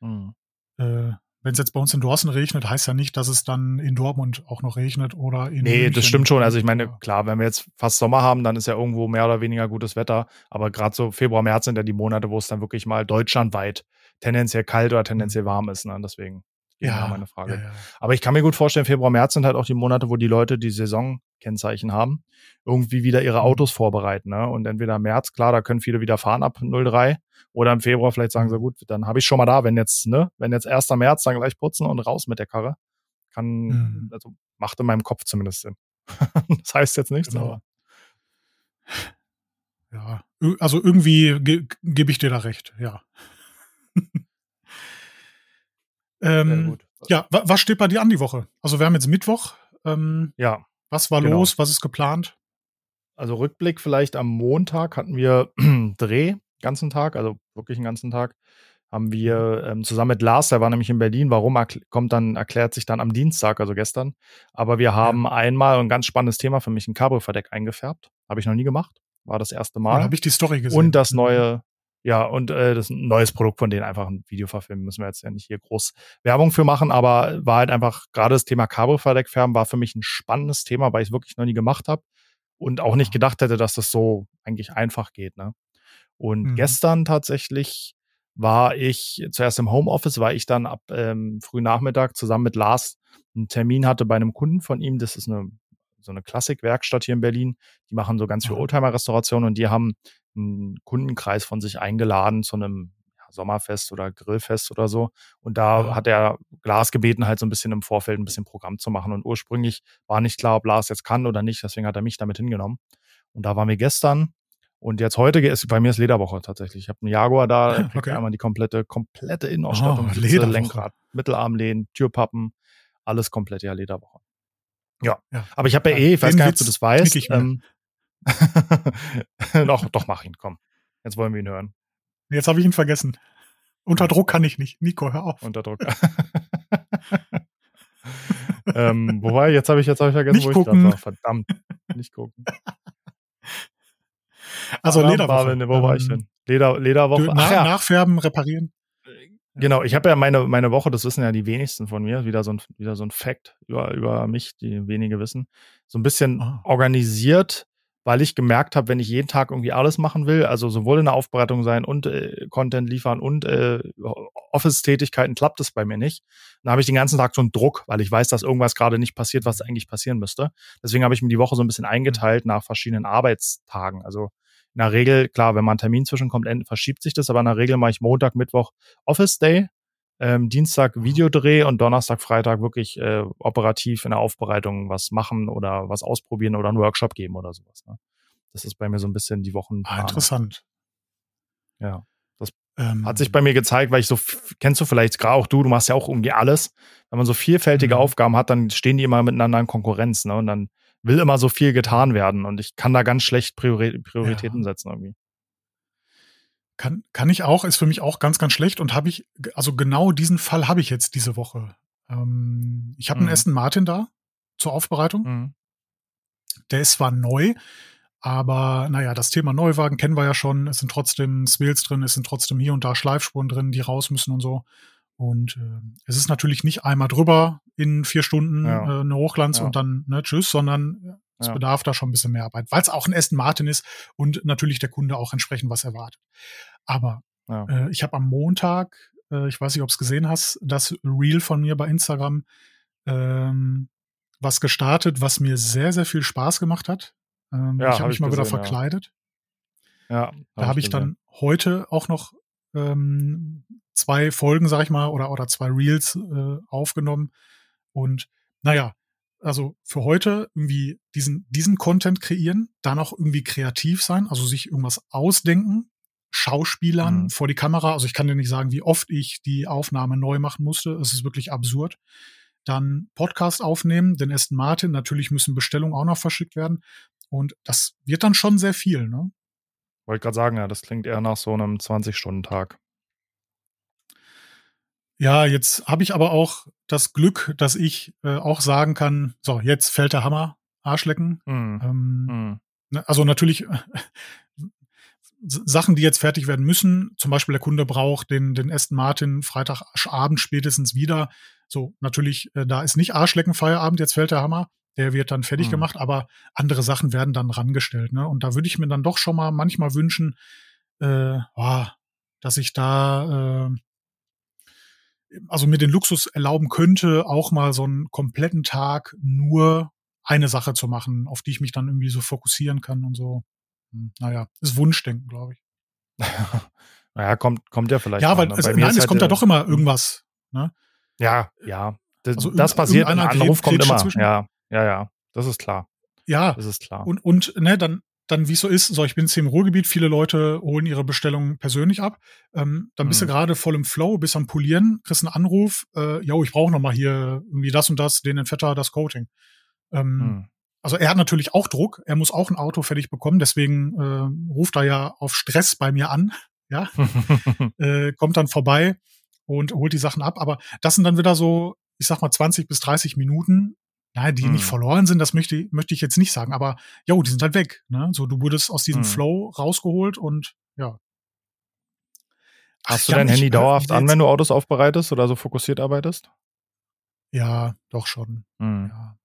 Hm. Äh, Wenn es jetzt bei uns in Dorsten regnet, heißt ja nicht, dass es dann in Dortmund auch noch regnet oder in Nee, München. das stimmt schon. Also ich meine, klar, wenn wir jetzt fast Sommer haben, dann ist ja irgendwo mehr oder weniger gutes Wetter. Aber gerade so Februar, März sind ja die Monate, wo es dann wirklich mal deutschlandweit tendenziell kalt oder tendenziell warm ist. Ne? Deswegen ja, ja meine Frage. Ja, ja. Aber ich kann mir gut vorstellen, Februar, März sind halt auch die Monate, wo die Leute die Saisonkennzeichen haben, irgendwie wieder ihre Mhm. Autos vorbereiten. Ne? Und entweder im März, klar, da können viele wieder fahren ab 03. Oder im Februar vielleicht sagen sie, Mhm. gut, dann habe ich schon mal da, wenn jetzt, ne, wenn jetzt 1. März, dann gleich putzen und raus mit der Karre. Kann, Mhm. also macht in meinem Kopf zumindest Sinn. [LAUGHS] das heißt jetzt nichts, Genau. aber. Ja, also irgendwie ge gebe ich dir da recht, ja. [LAUGHS] ähm, ja, wa was steht bei dir an die Woche? Also wir haben jetzt Mittwoch. Ähm, Ja, was war Genau. los? Was ist geplant? also Rückblick vielleicht am Montag hatten wir [CLEARS THROAT] Dreh, ganzen Tag, also wirklich einen ganzen Tag, haben wir ähm, zusammen mit Lars, der war nämlich in Berlin, warum kommt dann, erklärt sich dann am Dienstag, also gestern. Aber wir haben einmal ein ganz spannendes Thema für mich, ein Cabrio-Verdeck eingefärbt. Habe ich noch nie gemacht. War das erste Mal. habe ich die Story gesehen? Und das Mhm. neue, ja, und äh, das ein neues Produkt von denen einfach ein Video verfilmen. Müssen wir jetzt ja nicht hier groß Werbung für machen, aber war halt einfach, gerade das Thema Cabrio-Verdeck färben war für mich ein spannendes Thema, weil ich es wirklich noch nie gemacht habe und auch nicht gedacht hätte, dass das so eigentlich einfach geht. Ne? Und Mhm. gestern tatsächlich war ich zuerst im Homeoffice, weil ich dann ab ähm, frühen Nachmittag zusammen mit Lars einen Termin hatte bei einem Kunden von ihm. Das ist eine so eine Klassikwerkstatt hier in Berlin. Die machen so ganz viel Aha. Oldtimer-Restauration und die haben einen Kundenkreis von sich eingeladen zu einem ja, Sommerfest oder Grillfest oder so. Und da Aha. hat er Lars gebeten, halt so ein bisschen im Vorfeld ein bisschen Programm zu machen. Und ursprünglich war nicht klar, ob Lars jetzt kann oder nicht. Deswegen hat er mich damit hingenommen. Und da waren wir gestern. Und jetzt heute ist bei mir ist Lederwoche tatsächlich. Ich habe einen Jaguar da, [LAUGHS] Okay. einmal die komplette, komplette Innenausstattung, Oh, Lederwoche. Lenkrad, Mittelarmlehnen, Türpappen, alles komplett, ja, Lederwoche. Ja. Ja. Aber ich habe ja eh, ich weiß den gar nicht, ob du das weißt. ich. Ähm, [LAUGHS] doch, doch, mach ihn, komm. Jetzt wollen wir ihn hören. Jetzt habe ich ihn vergessen. Unter Druck kann ich nicht. Nico, hör auf. Unter Druck. [LAUGHS] ähm, wobei, jetzt habe ich, jetzt hab ich vergessen, nicht wo gucken. ich gerade war. Verdammt. Nicht gucken. Also Lederwoche. Wo war ich denn? Leder, Lederwoche. Nach, ja. Nachfärben, reparieren. Genau, ich habe ja meine, meine Woche, das wissen ja die wenigsten von mir, wieder so ein, wieder so ein Fact über, über mich, die wenige wissen, so ein bisschen Ah. organisiert, weil ich gemerkt habe, wenn ich jeden Tag irgendwie alles machen will, also sowohl in der Aufbereitung sein und äh, Content liefern und äh, Office-Tätigkeiten, klappt es bei mir nicht. Dann habe ich den ganzen Tag so einen Druck, weil ich weiß, dass irgendwas gerade nicht passiert, was eigentlich passieren müsste. Deswegen habe ich mir die Woche so ein bisschen eingeteilt nach verschiedenen Arbeitstagen. Also in der Regel, klar, wenn mal ein Termin zwischenkommt, verschiebt sich das, aber in der Regel mache ich Montag, Mittwoch Office Day, ähm, Dienstag Videodreh und Donnerstag, Freitag wirklich äh, operativ in der Aufbereitung was machen oder was ausprobieren oder einen Workshop geben oder sowas. Ne? Das ist bei mir so ein bisschen die Wochen. Ah, interessant. Ja. Ähm, Hat sich bei mir gezeigt, weil ich so, kennst du vielleicht gerade auch du, du machst ja auch irgendwie alles. Wenn man so vielfältige Mhm. Aufgaben hat, dann stehen die immer miteinander in Konkurrenz, ne? Und dann will immer so viel getan werden. Und ich kann da ganz schlecht Priori Prioritäten Ja. setzen irgendwie. Kann, kann ich auch, ist für mich auch ganz, ganz schlecht und habe ich, also genau diesen Fall habe ich jetzt diese Woche. Ähm, ich habe Mhm. einen Aston Martin da zur Aufbereitung. Mhm. Der ist zwar neu, aber naja, das Thema Neuwagen kennen wir ja schon. Es sind trotzdem Swales drin, es sind trotzdem hier und da Schleifspuren drin, die raus müssen und so. Und äh, es ist natürlich nicht einmal drüber in vier Stunden Ja. äh, eine Hochglanz Ja. und dann ne, tschüss, sondern es Ja. bedarf da schon ein bisschen mehr Arbeit, weil es auch ein Aston Martin ist und natürlich der Kunde auch entsprechend was erwartet. Aber äh, ich habe am Montag, äh, ich weiß nicht, ob es gesehen hast, das Reel von mir bei Instagram ähm, was gestartet, was mir sehr, sehr viel Spaß gemacht hat. Ähm, Ja, ich hab habe mich ich mal wieder gesehen, verkleidet. Ja, Da habe ich dann heute auch noch ähm, zwei Folgen, sag ich mal, oder, oder zwei Reels äh, aufgenommen. Und naja, also für heute irgendwie diesen, diesen Content kreieren, dann auch irgendwie kreativ sein, also sich irgendwas ausdenken, Schauspielern Mhm. vor die Kamera. Also ich kann dir nicht sagen, wie oft ich die Aufnahme neu machen musste. Es ist wirklich absurd. Dann Podcast aufnehmen, den Aston Martin. Natürlich müssen Bestellungen auch noch verschickt werden. Und das wird dann schon sehr viel, ne? Wollte gerade sagen, ja, das klingt eher nach so einem 20-Stunden-Tag. Ja, jetzt habe ich aber auch das Glück, dass ich äh, auch sagen kann, so, jetzt fällt der Hammer, Arschlecken. Mhm. Ähm, ne, also natürlich äh, Sachen, die jetzt fertig werden müssen. Zum Beispiel der Kunde braucht den, den Aston Martin Freitagabend spätestens wieder. So, natürlich, äh, da ist nicht Arschlecken Feierabend, jetzt fällt der Hammer. Der wird dann fertig Mhm. gemacht, aber andere Sachen werden dann rangestellt. Ne? Und da würde ich mir dann doch schon mal manchmal wünschen, äh, oh, dass ich da äh, also mir den Luxus erlauben könnte, auch mal so einen kompletten Tag nur eine Sache zu machen, auf die ich mich dann irgendwie so fokussieren kann und so. Hm, Naja, ist Wunschdenken, glaube ich. [LAUGHS] naja, kommt, kommt ja vielleicht. Ja, weil ne? es, Bei mir nein, es halt kommt ja doch immer irgendwas. Ne? Ja, ja. Das, Also das passiert, ein Anruf kommt immer. dazwischen. Ja, ja, ja. Das ist klar. Ja, Das ist klar. und, und ne, dann, dann wie es so ist, so ich bin jetzt hier im Ruhrgebiet, viele Leute holen ihre Bestellungen persönlich ab. Ähm, dann bist Mhm. du gerade voll im Flow, bist am Polieren, kriegst einen Anruf, äh, yo, ich brauche noch mal hier irgendwie das und das, den Entfetter, das Coating. Ähm, Mhm. also er hat natürlich auch Druck, er muss auch ein Auto fertig bekommen, deswegen äh, ruft er ja auf Stress bei mir an, [LAUGHS] ja, [LAUGHS] äh, kommt dann vorbei und holt die Sachen ab. Aber das sind dann wieder so, ich sag mal, 20 bis 30 Minuten, naja, die Mhm. nicht verloren sind, das möchte, möchte ich jetzt nicht sagen, aber jo, die sind halt weg. Ne? So, du wurdest aus diesem Mhm. Flow rausgeholt und ja. Ach, Hast du Jan, dein Handy äh, dauerhaft an, wenn du Autos aufbereitest oder so fokussiert arbeitest? Ja, doch schon. Mhm. Ja.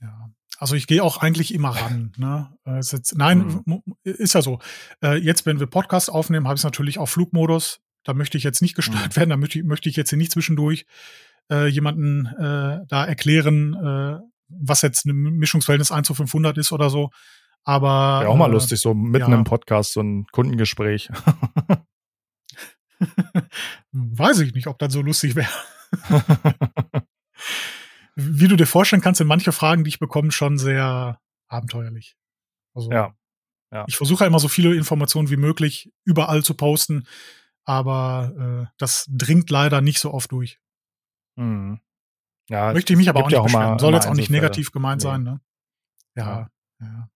Ja. Also ich gehe auch eigentlich immer [LAUGHS] ran. Ne? Äh, ist jetzt, nein, Mhm. ist ja so. Äh, jetzt, wenn wir Podcast aufnehmen, habe ich es natürlich auf Flugmodus. Da möchte ich jetzt nicht gestört Mhm. [LAUGHS] werden. Da möchte ich, möchte ich jetzt hier nicht zwischendurch äh, jemanden äh, da erklären, äh, was jetzt ein Mischungsverhältnis 1 zu 500 ist oder so. Aber Wäre auch mal äh, lustig, so mitten ja. im Podcast, so ein Kundengespräch. [LAUGHS] Weiß ich nicht, ob das so lustig wäre. [LAUGHS] Wie du dir vorstellen kannst, sind manche Fragen, die ich bekomme, schon sehr abenteuerlich. Also, ja. Ja. Ich versuche immer so viele Informationen wie möglich überall zu posten, aber äh, das dringt leider nicht so oft durch. Mhm. Ja, Möchte ich mich aber auch nicht ja auch beschweren. Soll jetzt auch nicht negativ gemeint Nee. sein, ne? Ja, ja.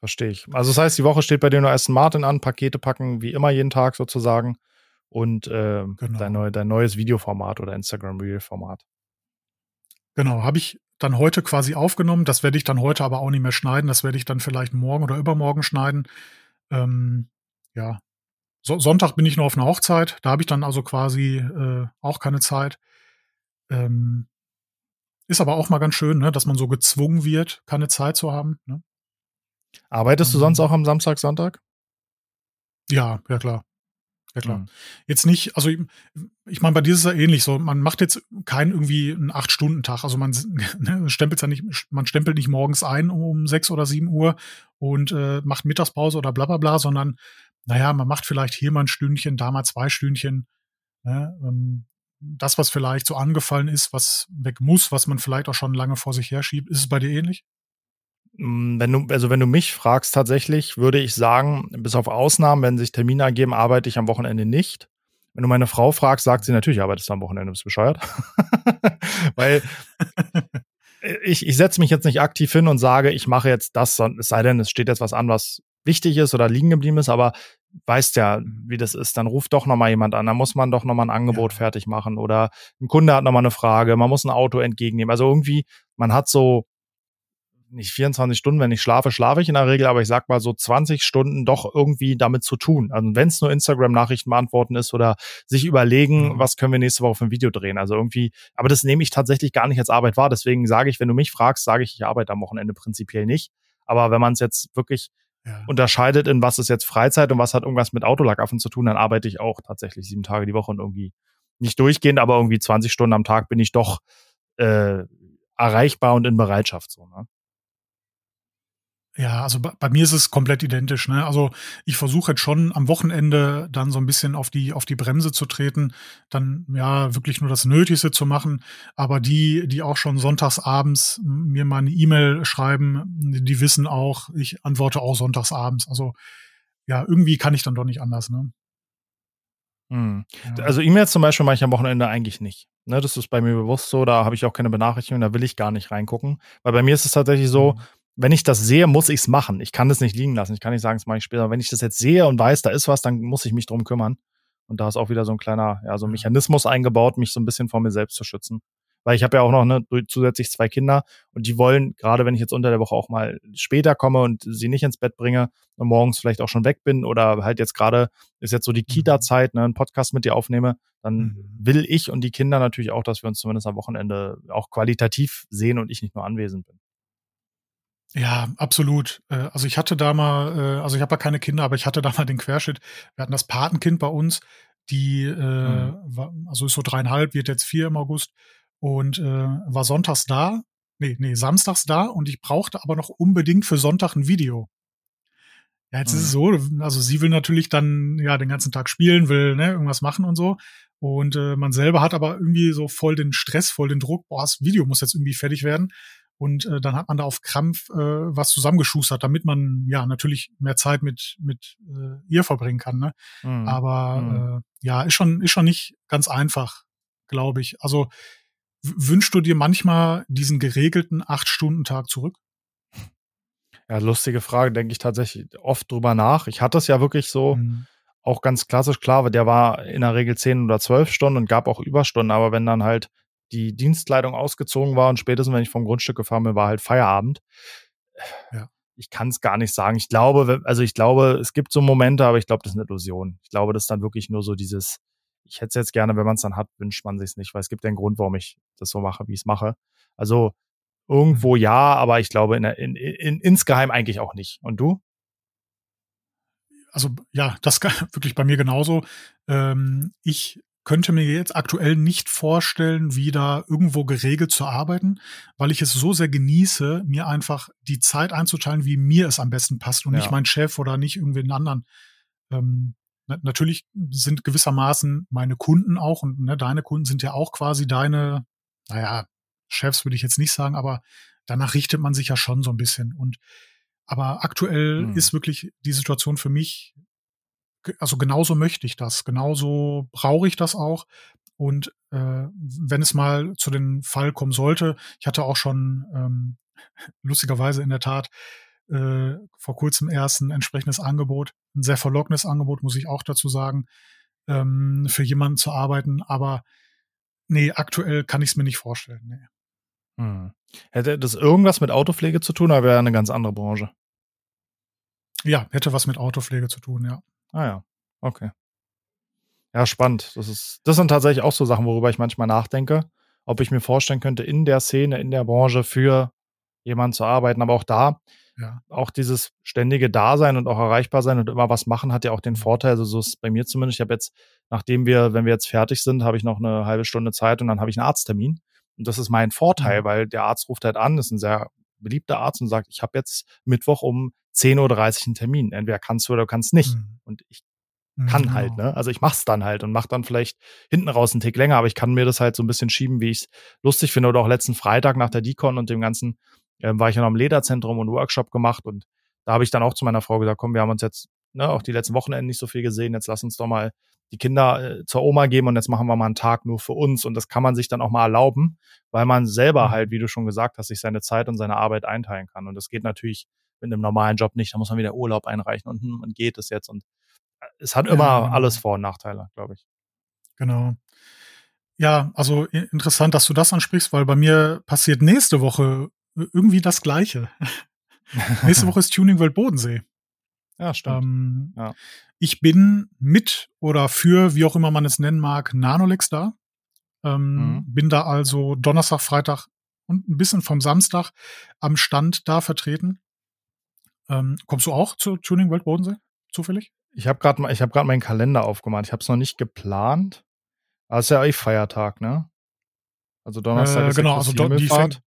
Verstehe ich. Also das heißt, die Woche steht bei dir nur Aston Martin an, Pakete packen, wie immer jeden Tag sozusagen. Und ähm, Genau. dein, neu, dein neues Videoformat oder Instagram Reel-Format. Genau, habe ich dann heute quasi aufgenommen. Das werde ich dann heute aber auch nicht mehr schneiden. Das werde ich dann vielleicht morgen oder übermorgen schneiden. Ähm, ja. So, Sonntag bin ich noch auf einer Hochzeit. Da habe ich dann also quasi äh, auch keine Zeit. Ähm, ist aber auch mal ganz schön, ne, dass man so gezwungen wird, keine Zeit zu haben. Ne? Arbeitest du sonst ähm. auch am Samstag, Sonntag? Ja, ja klar. Ja klar. Mhm. Jetzt nicht, also ich, ich meine, bei dir ist es ja ähnlich so. Man macht jetzt keinen irgendwie einen Acht-Stunden-Tag. Also man [LAUGHS] ne, stempelt ja nicht, man stempelt nicht morgens ein um sechs oder sieben Uhr und äh, macht Mittagspause oder bla bla bla, sondern naja, man macht vielleicht hier mal ein Stündchen, da mal zwei Stündchen. Ne? Ähm, das, was vielleicht so angefallen ist, was weg muss, was man vielleicht auch schon lange vor sich herschiebt, ist es bei dir ähnlich? Mm, wenn du, also wenn du mich fragst tatsächlich, würde ich sagen, bis auf Ausnahmen, wenn sich Termine ergeben, arbeite ich am Wochenende nicht. Wenn du meine Frau fragst, sagt sie natürlich, arbeitest du am Wochenende, bist bescheuert. [LAUGHS] Weil [LAUGHS] ich, ich setze mich jetzt nicht aktiv hin und sage, ich mache jetzt das, es sei denn, es steht jetzt was an, was wichtig ist oder liegen geblieben ist, aber weißt ja, wie das ist, dann ruft doch nochmal jemand an, dann muss man doch nochmal ein Angebot ja. fertig machen oder ein Kunde hat nochmal eine Frage, man muss ein Auto entgegennehmen. Also irgendwie, man hat so nicht 24 Stunden, wenn ich schlafe, schlafe ich in der Regel, aber ich sag mal so 20 Stunden doch irgendwie damit zu tun. Also wenn es nur Instagram-Nachrichten beantworten ist oder sich überlegen, mhm. was können wir nächste Woche für ein Video drehen. Also irgendwie, aber das nehme ich tatsächlich gar nicht als Arbeit wahr. Deswegen sage ich, wenn du mich fragst, sage ich, ich arbeite am Wochenende prinzipiell nicht. Aber wenn man es jetzt wirklich ja. unterscheidet, in was ist jetzt Freizeit und was hat irgendwas mit Autolackaffen zu tun, dann arbeite ich auch tatsächlich sieben Tage die Woche und irgendwie nicht durchgehend, aber irgendwie 20 Stunden am Tag bin ich doch äh, erreichbar und in Bereitschaft so. Ne? Ja, also bei, bei, mir ist es komplett identisch. Ne? Also ich versuche jetzt schon am Wochenende dann so ein bisschen auf die auf die Bremse zu treten, dann ja wirklich nur das Nötigste zu machen. Aber die, die auch schon sonntags abends mir mal eine E-Mail schreiben, die wissen auch, ich antworte auch sonntags abends. Also ja, irgendwie kann ich dann doch nicht anders. Ne? Hm. Ja. Also E-Mails zum Beispiel mache ich am Wochenende eigentlich nicht. Ne, das ist bei mir bewusst so, da habe ich auch keine Benachrichtigung, da will ich gar nicht reingucken. Weil bei mir ist es tatsächlich so, mhm wenn ich das sehe, muss ich es machen. Ich kann das nicht liegen lassen. Ich kann nicht sagen, das mache ich später. wenn ich das jetzt sehe und weiß, da ist was, dann muss ich mich drum kümmern. Und da ist auch wieder so ein kleiner, ja, so ein Mechanismus eingebaut, mich so ein bisschen vor mir selbst zu schützen. Weil ich habe ja auch noch ne, zusätzlich zwei Kinder und die wollen, gerade wenn ich jetzt unter der Woche auch mal später komme und sie nicht ins Bett bringe und morgens vielleicht auch schon weg bin oder halt jetzt gerade ist jetzt so die mhm. Kita-Zeit, ne, einen Podcast mit dir aufnehme, dann mhm. will ich und die Kinder natürlich auch, dass wir uns zumindest am Wochenende auch qualitativ sehen und ich nicht nur anwesend bin. Ja, absolut. Äh, also ich hatte da mal, äh, also ich habe ja keine Kinder, aber ich hatte da mal den Querschnitt. Wir hatten das Patenkind bei uns, die äh, mhm. war, also ist so dreieinhalb, wird jetzt vier im August und äh, war sonntags da, nee, nee, samstags da und ich brauchte aber noch unbedingt für Sonntag ein Video. Ja, jetzt mhm. ist es mhm. so, also sie will natürlich dann ja den ganzen Tag spielen, will ne, irgendwas machen und so. Und äh, man selber hat aber irgendwie so voll den Stress, voll den Druck, boah, das Video muss jetzt irgendwie fertig werden. Und äh, dann hat man da auf Krampf äh, was zusammengeschustert, damit man ja natürlich mehr Zeit mit mit äh, ihr verbringen kann. Ne? Mhm. Aber mhm. Äh, ja, ist schon ist schon nicht ganz einfach, glaube ich. Also wünschst du dir manchmal diesen geregelten acht Stunden Tag zurück? Ja, lustige Frage, denke ich tatsächlich oft drüber nach. Ich hatte es ja wirklich so. Mhm auch ganz klassisch klar, der war in der Regel zehn oder zwölf Stunden und gab auch Überstunden, aber wenn dann halt die Dienstkleidung ausgezogen war und spätestens, wenn ich vom Grundstück gefahren bin, war halt Feierabend. Ja. Ich kann es gar nicht sagen. Ich glaube, also ich glaube, es gibt so Momente, aber ich glaube, das ist eine Illusion. Ich glaube, das ist dann wirklich nur so dieses, ich hätte es jetzt gerne, wenn man es dann hat, wünscht man sich es nicht, weil es gibt ja einen Grund, warum ich das so mache, wie ich es mache. Also irgendwo mhm. ja, aber ich glaube in, in, in, insgeheim eigentlich auch nicht. Und du? Also ja, das [LAUGHS] wirklich bei mir genauso. Ähm, ich könnte mir jetzt aktuell nicht vorstellen, wieder irgendwo geregelt zu arbeiten, weil ich es so sehr genieße, mir einfach die Zeit einzuteilen, wie mir es am besten passt und ja. nicht mein Chef oder nicht irgendwen anderen. Ähm, natürlich sind gewissermaßen meine Kunden auch und ne, deine Kunden sind ja auch quasi deine, naja, Chefs würde ich jetzt nicht sagen, aber danach richtet man sich ja schon so ein bisschen. Und aber aktuell hm. ist wirklich die Situation für mich also genauso möchte ich das, genauso brauche ich das auch. Und äh, wenn es mal zu dem Fall kommen sollte, ich hatte auch schon ähm, [LAUGHS] lustigerweise in der Tat äh, vor kurzem erst ein entsprechendes Angebot, ein sehr verlockendes Angebot, muss ich auch dazu sagen, ähm, für jemanden zu arbeiten. Aber nee, aktuell kann ich es mir nicht vorstellen. Nee. Hm. Hätte das irgendwas mit Autopflege zu tun, oder wäre eine ganz andere Branche? Ja, hätte was mit Autopflege zu tun, ja. Ah ja, okay. Ja, spannend. Das ist, das sind tatsächlich auch so Sachen, worüber ich manchmal nachdenke, ob ich mir vorstellen könnte, in der Szene, in der Branche für jemanden zu arbeiten. Aber auch da, ja. auch dieses ständige Dasein und auch erreichbar sein und immer was machen, hat ja auch den Vorteil. Also so ist es bei mir zumindest. Ich habe jetzt, nachdem wir, wenn wir jetzt fertig sind, habe ich noch eine halbe Stunde Zeit und dann habe ich einen Arzttermin. Und das ist mein Vorteil, mhm. weil der Arzt ruft halt an, ist ein sehr beliebter Arzt und sagt, ich habe jetzt Mittwoch um 10.30 Uhr einen Termin. Entweder kannst du oder kannst nicht. Mhm. Und ich kann halt, genau. halt, ne? Also ich mach's dann halt und mach dann vielleicht hinten raus einen Tick länger, aber ich kann mir das halt so ein bisschen schieben, wie ich es lustig finde. Oder auch letzten Freitag nach der Decon und dem ganzen äh, war ich ja noch im Lederzentrum und Workshop gemacht und da habe ich dann auch zu meiner Frau gesagt, komm, wir haben uns jetzt ne, auch die letzten Wochenenden nicht so viel gesehen, jetzt lass uns doch mal die Kinder äh, zur Oma geben und jetzt machen wir mal einen Tag nur für uns und das kann man sich dann auch mal erlauben, weil man selber mhm. halt, wie du schon gesagt hast, sich seine Zeit und seine Arbeit einteilen kann und das geht natürlich mit einem normalen Job nicht, da muss man wieder Urlaub einreichen und, hm, und geht es jetzt und es hat immer ja. alles Vor- und Nachteile, glaube ich. Genau. Ja, also interessant, dass du das ansprichst, weil bei mir passiert nächste Woche irgendwie das Gleiche. [LAUGHS] nächste Woche ist Tuning World Bodensee. Ja, stimmt. Ähm, ja. Ich bin mit oder für, wie auch immer man es nennen mag, Nanolix da. Ähm, mhm. Bin da also Donnerstag, Freitag und ein bisschen vom Samstag am Stand da vertreten. Ähm, kommst du auch zu Tuning World Bodensee? Zufällig? Ich habe gerade ich habe gerade meinen Kalender aufgemacht. Ich habe es noch nicht geplant. Aber es ist ja eh Feiertag, ne? Also Donnerstag äh, ist genau, also die fängt,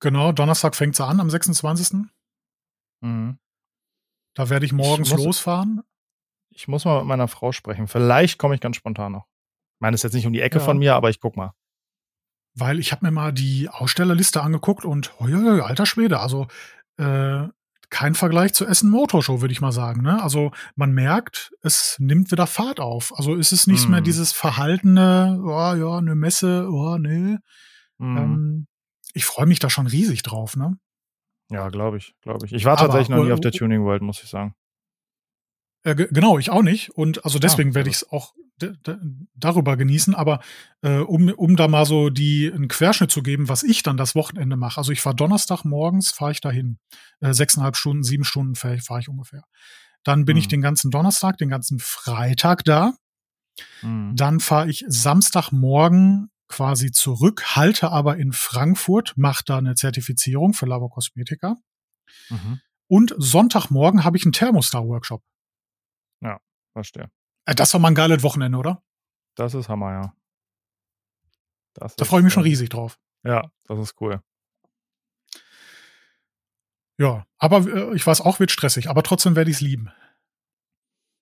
Genau, Donnerstag fängt sie an am 26. Mhm. Da werde ich morgens ich muss, losfahren. Ich muss mal mit meiner Frau sprechen. Vielleicht komme ich ganz spontan noch. Ich meine, es ist jetzt nicht um die Ecke ja. von mir, aber ich guck mal. Weil ich habe mir mal die Ausstellerliste angeguckt und oh, alter Schwede, also äh, kein Vergleich zur Essen Motorshow, würde ich mal sagen. Ne? Also man merkt, es nimmt wieder Fahrt auf. Also ist es nicht mm. mehr mhm. dieses verhaltene, oh ja, eine Messe, oh nee. Mm. Ähm, ich freue mich da schon riesig drauf, ne? Ja, glaube ich, glaube ich. Ich war tatsächlich Aber, noch nie auf der Tuning World, muss ich sagen. Äh, genau, ich auch nicht. Und also deswegen ah, werde ich es auch darüber genießen. Aber äh, um, um da mal so die einen Querschnitt zu geben, was ich dann das Wochenende mache. Also ich fahre Donnerstag morgens, fahre ich dahin. Äh, sechseinhalb Stunden, sieben Stunden fahre fahr ich ungefähr. Dann bin mhm. ich den ganzen Donnerstag, den ganzen Freitag da. Mhm. Dann fahre ich Samstagmorgen quasi zurück, halte aber in Frankfurt, mache da eine Zertifizierung für Labokosmetika. Mhm. Und Sonntagmorgen habe ich einen Thermostar-Workshop. Ja, verstehe. Äh, das war mal ein geiles Wochenende, oder? Das ist Hammer, ja. Das da freue ich mich schon riesig drauf. Ja, das ist cool. Ja, aber äh, ich weiß auch, wird stressig, aber trotzdem werde ich es lieben.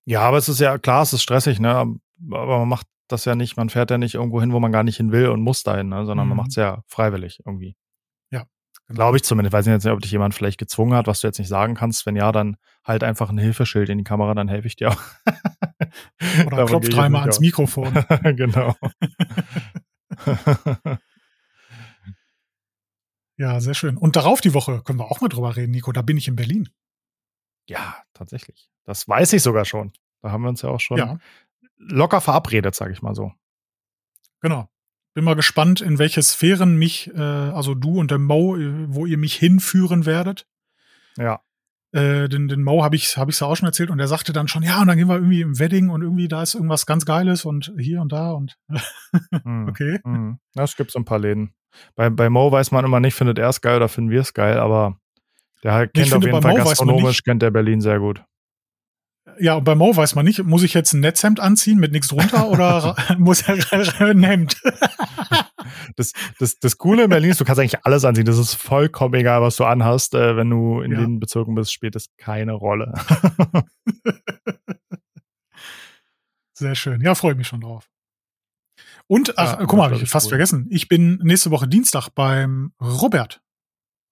Ja, aber es ist ja klar, es ist stressig, ne? Aber man macht das ja nicht, man fährt ja nicht irgendwo hin, wo man gar nicht hin will und muss dahin, ne? sondern mhm. man macht es ja freiwillig irgendwie. Glaube ich zumindest. Ich weiß jetzt nicht, ob dich jemand vielleicht gezwungen hat, was du jetzt nicht sagen kannst. Wenn ja, dann halt einfach ein Hilfeschild in die Kamera, dann helfe ich dir auch. [LAUGHS] Oder klopf dreimal ans Mikrofon. [LAUGHS] genau. ja, sehr schön. Und darauf die Woche können wir auch mal drüber reden, Nico. Da bin ich in Berlin. Ja, tatsächlich. Das weiß ich sogar schon. Da haben wir uns ja auch schon ja locker verabredet, sage ich mal so. Genau. Bin mal gespannt, in welche Sphären mich, äh, also du und der Mo, äh, wo ihr mich hinführen werdet. Ja. Äh, den, den Mo habe ich, hab ich ja auch schon erzählt und der sagte dann schon, ja, und dann gehen wir irgendwie im Wedding und irgendwie da ist irgendwas ganz Geiles und hier und da und [LAUGHS] mm, okay. Mm. Das gibt so ein paar Läden. Bei, bei Mo weiß man immer nicht, findet er es geil oder finden wir es geil, aber der kennt ich auf jeden Fall Mo gastronomisch, kennt der Berlin sehr gut. Ja, und bei Mo weiß man nicht, muss ich jetzt ein Netzhemd anziehen mit nichts drunter [LAUGHS] oder muss er ein Hemd? [LAUGHS] das, das, das Coole in Berlin ist, du kannst eigentlich alles anziehen. Das ist vollkommen egal, was du anhast. Äh, wenn du in ja. den Bezirken bist, spielt es keine Rolle. [LAUGHS] Sehr schön. Ja, freue mich schon drauf. Und, ach, ja, guck mal, habe ich fast cool. vergessen. Ich bin nächste Woche Dienstag beim Robert.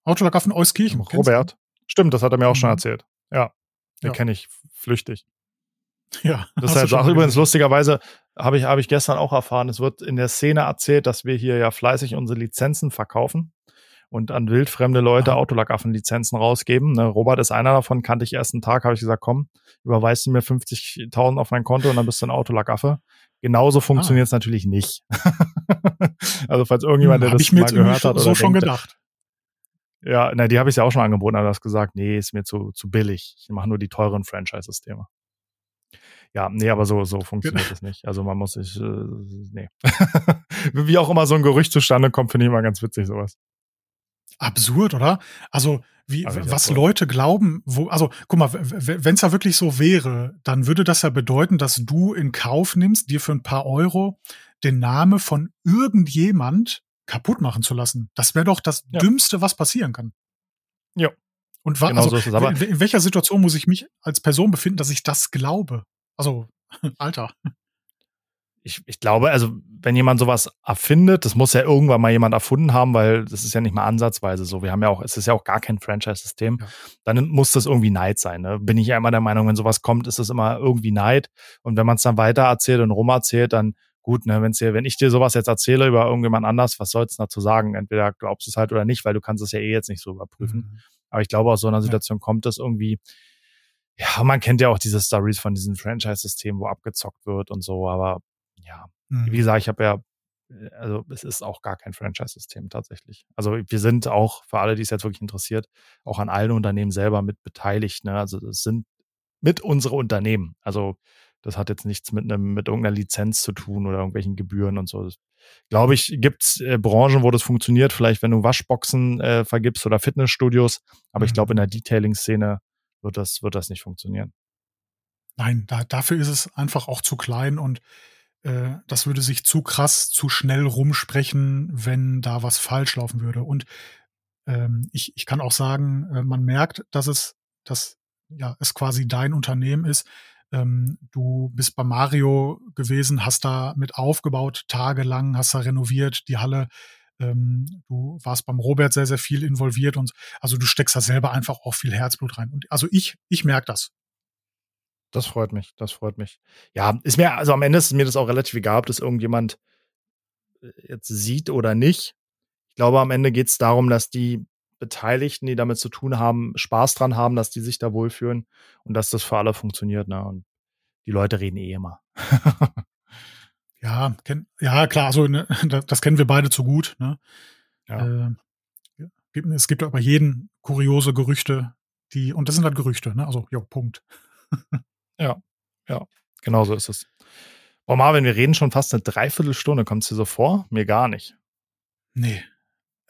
Autolagaffen Euskirchen. Robert? Stimmt, das hat er mir auch schon mhm. erzählt. Ja. Den ja. kenne ich flüchtig. [LAUGHS] Ja. Das ist halt auch übrigens lustigerweise, habe ich, hab ich gestern auch erfahren, es wird in der Szene erzählt, dass wir hier ja fleißig unsere Lizenzen verkaufen und an wildfremde Leute Autolackaffen-Lizenzen rausgeben. Ne, Robert ist einer davon, kannte ich erst einen Tag, habe ich gesagt, komm, überweist du mir 50.000 auf mein Konto und dann bist du ein Autolackaffe. Genauso funktioniert es ah. natürlich nicht. [LAUGHS] also falls irgendjemand, hm, der das mal gehört hat, so oder schon denkt, gedacht. Ja, na, die habe ich ja auch schon angeboten, aber du hast gesagt, nee, ist mir zu, zu billig. Ich mache nur die teuren Franchise-Systeme. Ja, nee, aber so, so funktioniert [LAUGHS] es nicht. Also man muss sich, äh, nee. [LAUGHS] Wie auch immer so ein Gerücht zustande kommt, finde ich immer ganz witzig, sowas. Absurd, oder? Also, wie, was so. Leute glauben, wo, also, guck mal, wenn es ja wirklich so wäre, dann würde das ja bedeuten, dass du in Kauf nimmst, dir für ein paar Euro den Name von irgendjemand kaputt machen zu lassen. Das wäre doch das ja. Dümmste, was passieren kann. Ja. Und genau also, so ist es, aber in, in welcher Situation muss ich mich als Person befinden, dass ich das glaube? Also, [LAUGHS] Alter. Ich, ich glaube, also wenn jemand sowas erfindet, das muss ja irgendwann mal jemand erfunden haben, weil das ist ja nicht mal ansatzweise so. Wir haben ja auch, es ist ja auch gar kein Franchise-System. Ja. Dann muss das irgendwie Neid sein. Ne? Bin ich ja immer der Meinung, wenn sowas kommt, ist es immer irgendwie Neid. Und wenn man es dann weiter erzählt und rum erzählt, dann gut, ne, wenn's dir, wenn ich dir sowas jetzt erzähle über irgendjemand anders, was soll's dazu sagen? Entweder glaubst du es halt oder nicht, weil du kannst es ja eh jetzt nicht so überprüfen. Mhm. Aber ich glaube, aus so einer Situation ja. kommt es irgendwie, ja, man kennt ja auch diese Stories von diesen Franchise-Systemen, wo abgezockt wird und so, aber ja, mhm. wie gesagt, ich habe ja, also es ist auch gar kein Franchise-System tatsächlich. Also wir sind auch, für alle, die es jetzt wirklich interessiert, auch an allen Unternehmen selber mit beteiligt. Ne? Also es sind mit unsere Unternehmen. Also das hat jetzt nichts mit einem, mit irgendeiner Lizenz zu tun oder irgendwelchen Gebühren und so. Das, glaube ich, gibt's äh, Branchen, wo das funktioniert, vielleicht wenn du Waschboxen äh, vergibst oder Fitnessstudios, aber mhm. ich glaube, in der Detailing-Szene wird das, wird das nicht funktionieren. Nein, da, dafür ist es einfach auch zu klein und äh, das würde sich zu krass, zu schnell rumsprechen, wenn da was falsch laufen würde. Und ähm, ich, ich kann auch sagen, äh, man merkt, dass es, dass ja, es quasi dein Unternehmen ist, ähm, du bist bei Mario gewesen, hast da mit aufgebaut, tagelang, hast da renoviert, die Halle. Ähm, du warst beim Robert sehr, sehr viel involviert und also du steckst da selber einfach auch viel Herzblut rein. Und also ich, ich merke das. Das freut mich, das freut mich. Ja, ist mir, also am Ende ist mir das auch relativ egal, ob das irgendjemand äh, jetzt sieht oder nicht. Ich glaube, am Ende geht es darum, dass die Beteiligten, die damit zu tun haben, Spaß dran haben, dass die sich da wohlfühlen und dass das für alle funktioniert. Ne? Und die Leute reden eh immer. [LAUGHS] ja, kenn, ja, klar, also ne, [LAUGHS] das kennen wir beide zu gut. Ne? Ja. Äh, es gibt aber jeden kuriose Gerüchte, die, und das sind halt Gerüchte, ne? Also, jo, Punkt. ja, ja, genau so ist es. Oh Marvin, wir reden schon fast eine Dreiviertelstunde. Kommt es dir so vor? Mir gar nicht. Nee,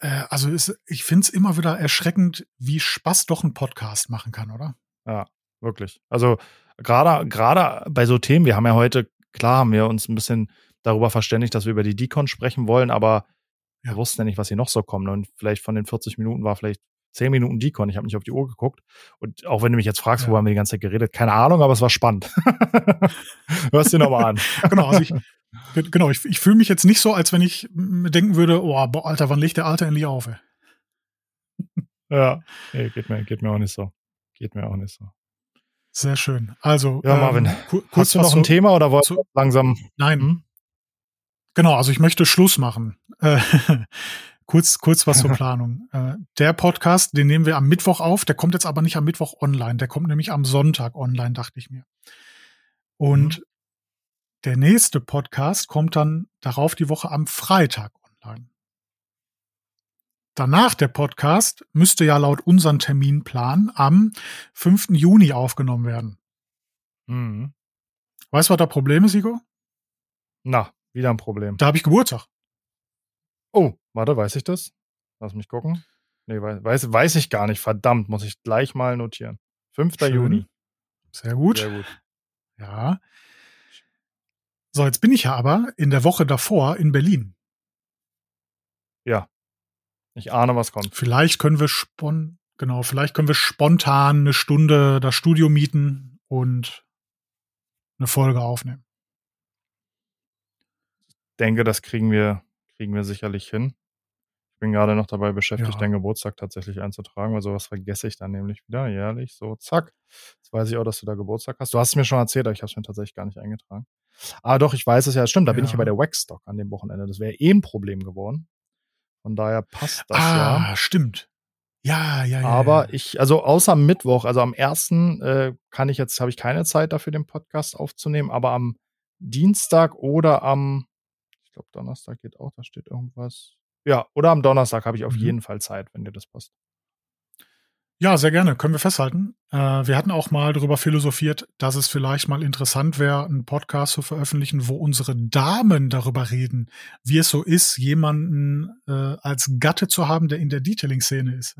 äh, also ist, ich finde es immer wieder erschreckend, wie Spaß doch ein Podcast machen kann, oder? Ja, wirklich. Also gerade gerade bei so Themen, wir haben ja heute, klar, haben wir uns ein bisschen darüber verständigt, dass wir über die Decon sprechen wollen, aber ja. wir wussten ja nicht, was hier noch so kommt. Und vielleicht von den 40 Minuten war vielleicht 10 Minuten Decon. Ich habe nicht auf die Uhr geguckt. Und auch wenn du mich jetzt fragst, ja. wo haben wir die ganze Zeit geredet, keine Ahnung, aber es war spannend. [LAUGHS] Hörst dir nochmal an. [LAUGHS] genau, also ich, Genau, ich, ich fühle mich jetzt nicht so, als wenn ich denken würde, oh, boah, Alter, wann legt der Alter endlich auf? Ey? [LAUGHS] Ja, nee, geht, mir, geht mir auch nicht so. Geht mir auch nicht so. Sehr schön. Also, ja, Marvin, ähm, kurz hast du noch ein Thema oder wollen wir langsam? Nein. Hm? Genau, also ich möchte Schluss machen. Äh, [LAUGHS] kurz, kurz was zur [LAUGHS] Planung. Äh, der Podcast, den nehmen wir am Mittwoch auf. Der kommt jetzt aber nicht am Mittwoch online. Der kommt nämlich am Sonntag online, dachte ich mir. Und mhm. Der nächste Podcast kommt dann darauf die Woche am Freitag online. Danach der Podcast müsste ja laut unserem Terminplan am 5. Juni aufgenommen werden. Mhm. Weißt du, was das Problem ist, Igor? Na, wieder ein Problem. Da habe ich Geburtstag. Oh, warte, weiß ich das? Lass mich gucken. Nee, weiß, weiß ich gar nicht. Verdammt, muss ich gleich mal notieren. 5. Schön. Juni. Sehr gut. Sehr gut. Ja. So, jetzt bin ich ja aber in der Woche davor in Berlin. Ja. Ich ahne, was kommt. Vielleicht können wir spon genau, vielleicht können wir spontan eine Stunde das Studio mieten und eine Folge aufnehmen. Ich denke, das kriegen wir, kriegen wir sicherlich hin bin gerade noch dabei beschäftigt, ja. deinen Geburtstag tatsächlich einzutragen, weil sowas vergesse ich dann nämlich wieder, jährlich, so, zack. Jetzt weiß ich auch, dass du da Geburtstag hast. Du hast es mir schon erzählt, aber ich habe es mir tatsächlich gar nicht eingetragen. Ah, doch, ich weiß es ja, stimmt, da ja. bin ich ja bei der Waxstock an dem Wochenende. Das wäre eh ein Problem geworden. Von daher passt das ah, ja. Ah, stimmt. Ja, ja, ja. Aber ja. ich, also außer am Mittwoch, also am ersten äh, kann ich jetzt, habe ich keine Zeit dafür, den Podcast aufzunehmen, aber am Dienstag oder am, ich glaube, Donnerstag geht auch, da steht irgendwas. Ja, oder am Donnerstag habe ich auf mhm. jeden Fall Zeit, wenn dir das passt. Ja, sehr gerne. Können wir festhalten. Äh, wir hatten auch mal darüber philosophiert, dass es vielleicht mal interessant wäre, einen Podcast zu veröffentlichen, wo unsere Damen darüber reden, wie es so ist, jemanden äh, als Gatte zu haben, der in der Detailing-Szene ist.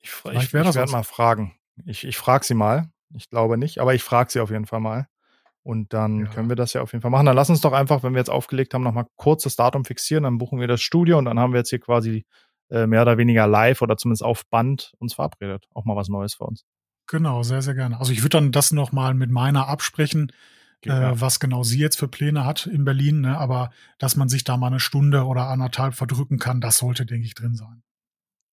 Ich, ich, ich werde mal fragen. Ich, ich frage sie mal. Ich glaube nicht, aber ich frage sie auf jeden Fall mal. Und dann ja. können wir das ja auf jeden Fall machen. Dann lass uns doch einfach, wenn wir jetzt aufgelegt haben, nochmal kurz das Datum fixieren. Dann buchen wir das Studio und dann haben wir jetzt hier quasi äh, mehr oder weniger live oder zumindest auf Band uns verabredet. Auch mal was Neues für uns. Genau, sehr, sehr gerne. Also ich würde dann das nochmal mit meiner absprechen, ja. äh, was genau sie jetzt für Pläne hat in Berlin. Ne? Aber dass man sich da mal eine Stunde oder anderthalb verdrücken kann, das sollte, denke ich, drin sein.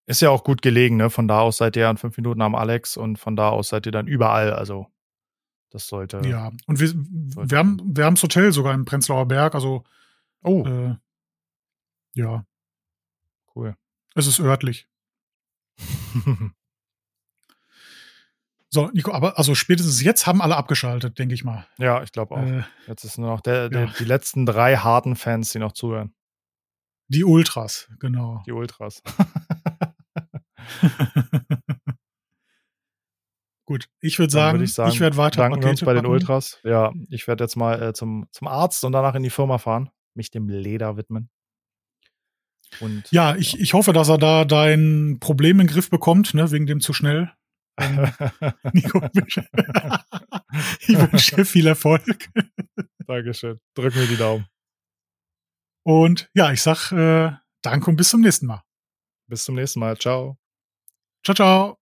Ist ja auch gut gelegen, ne? Von da aus seid ihr in fünf Minuten am Alex und von da aus seid ihr dann überall. Also das sollte. Ja, und wir, wir haben wir haben das Hotel sogar im Prenzlauer Berg. Also oh, äh, ja, cool. Es ist örtlich. [LAUGHS] so, Nico, aber also spätestens jetzt haben alle abgeschaltet, denke ich mal. Ja, ich glaube auch. Äh, jetzt ist nur noch der, der, ja. die letzten drei harten Fans, die noch zuhören. Die Ultras, genau. Die Ultras. [LAUGHS] Gut, ich würde sagen, würd ich, sagen, ich werde weiter danken uns bei den Ultras. Ja, ich werde jetzt mal äh, zum, zum Arzt und danach in die Firma fahren, mich dem Leder widmen. Und, ja, ich, ich hoffe, dass er da dein Problem in den Griff bekommt, ne, wegen dem zu schnell. Ähm, [LAUGHS] Nico, [LAUGHS] ich wünsche dir viel Erfolg. Dankeschön. Drück mir die Daumen. Und ja, ich sag äh, danke und bis zum nächsten Mal. Bis zum nächsten Mal. Ciao. Ciao, ciao.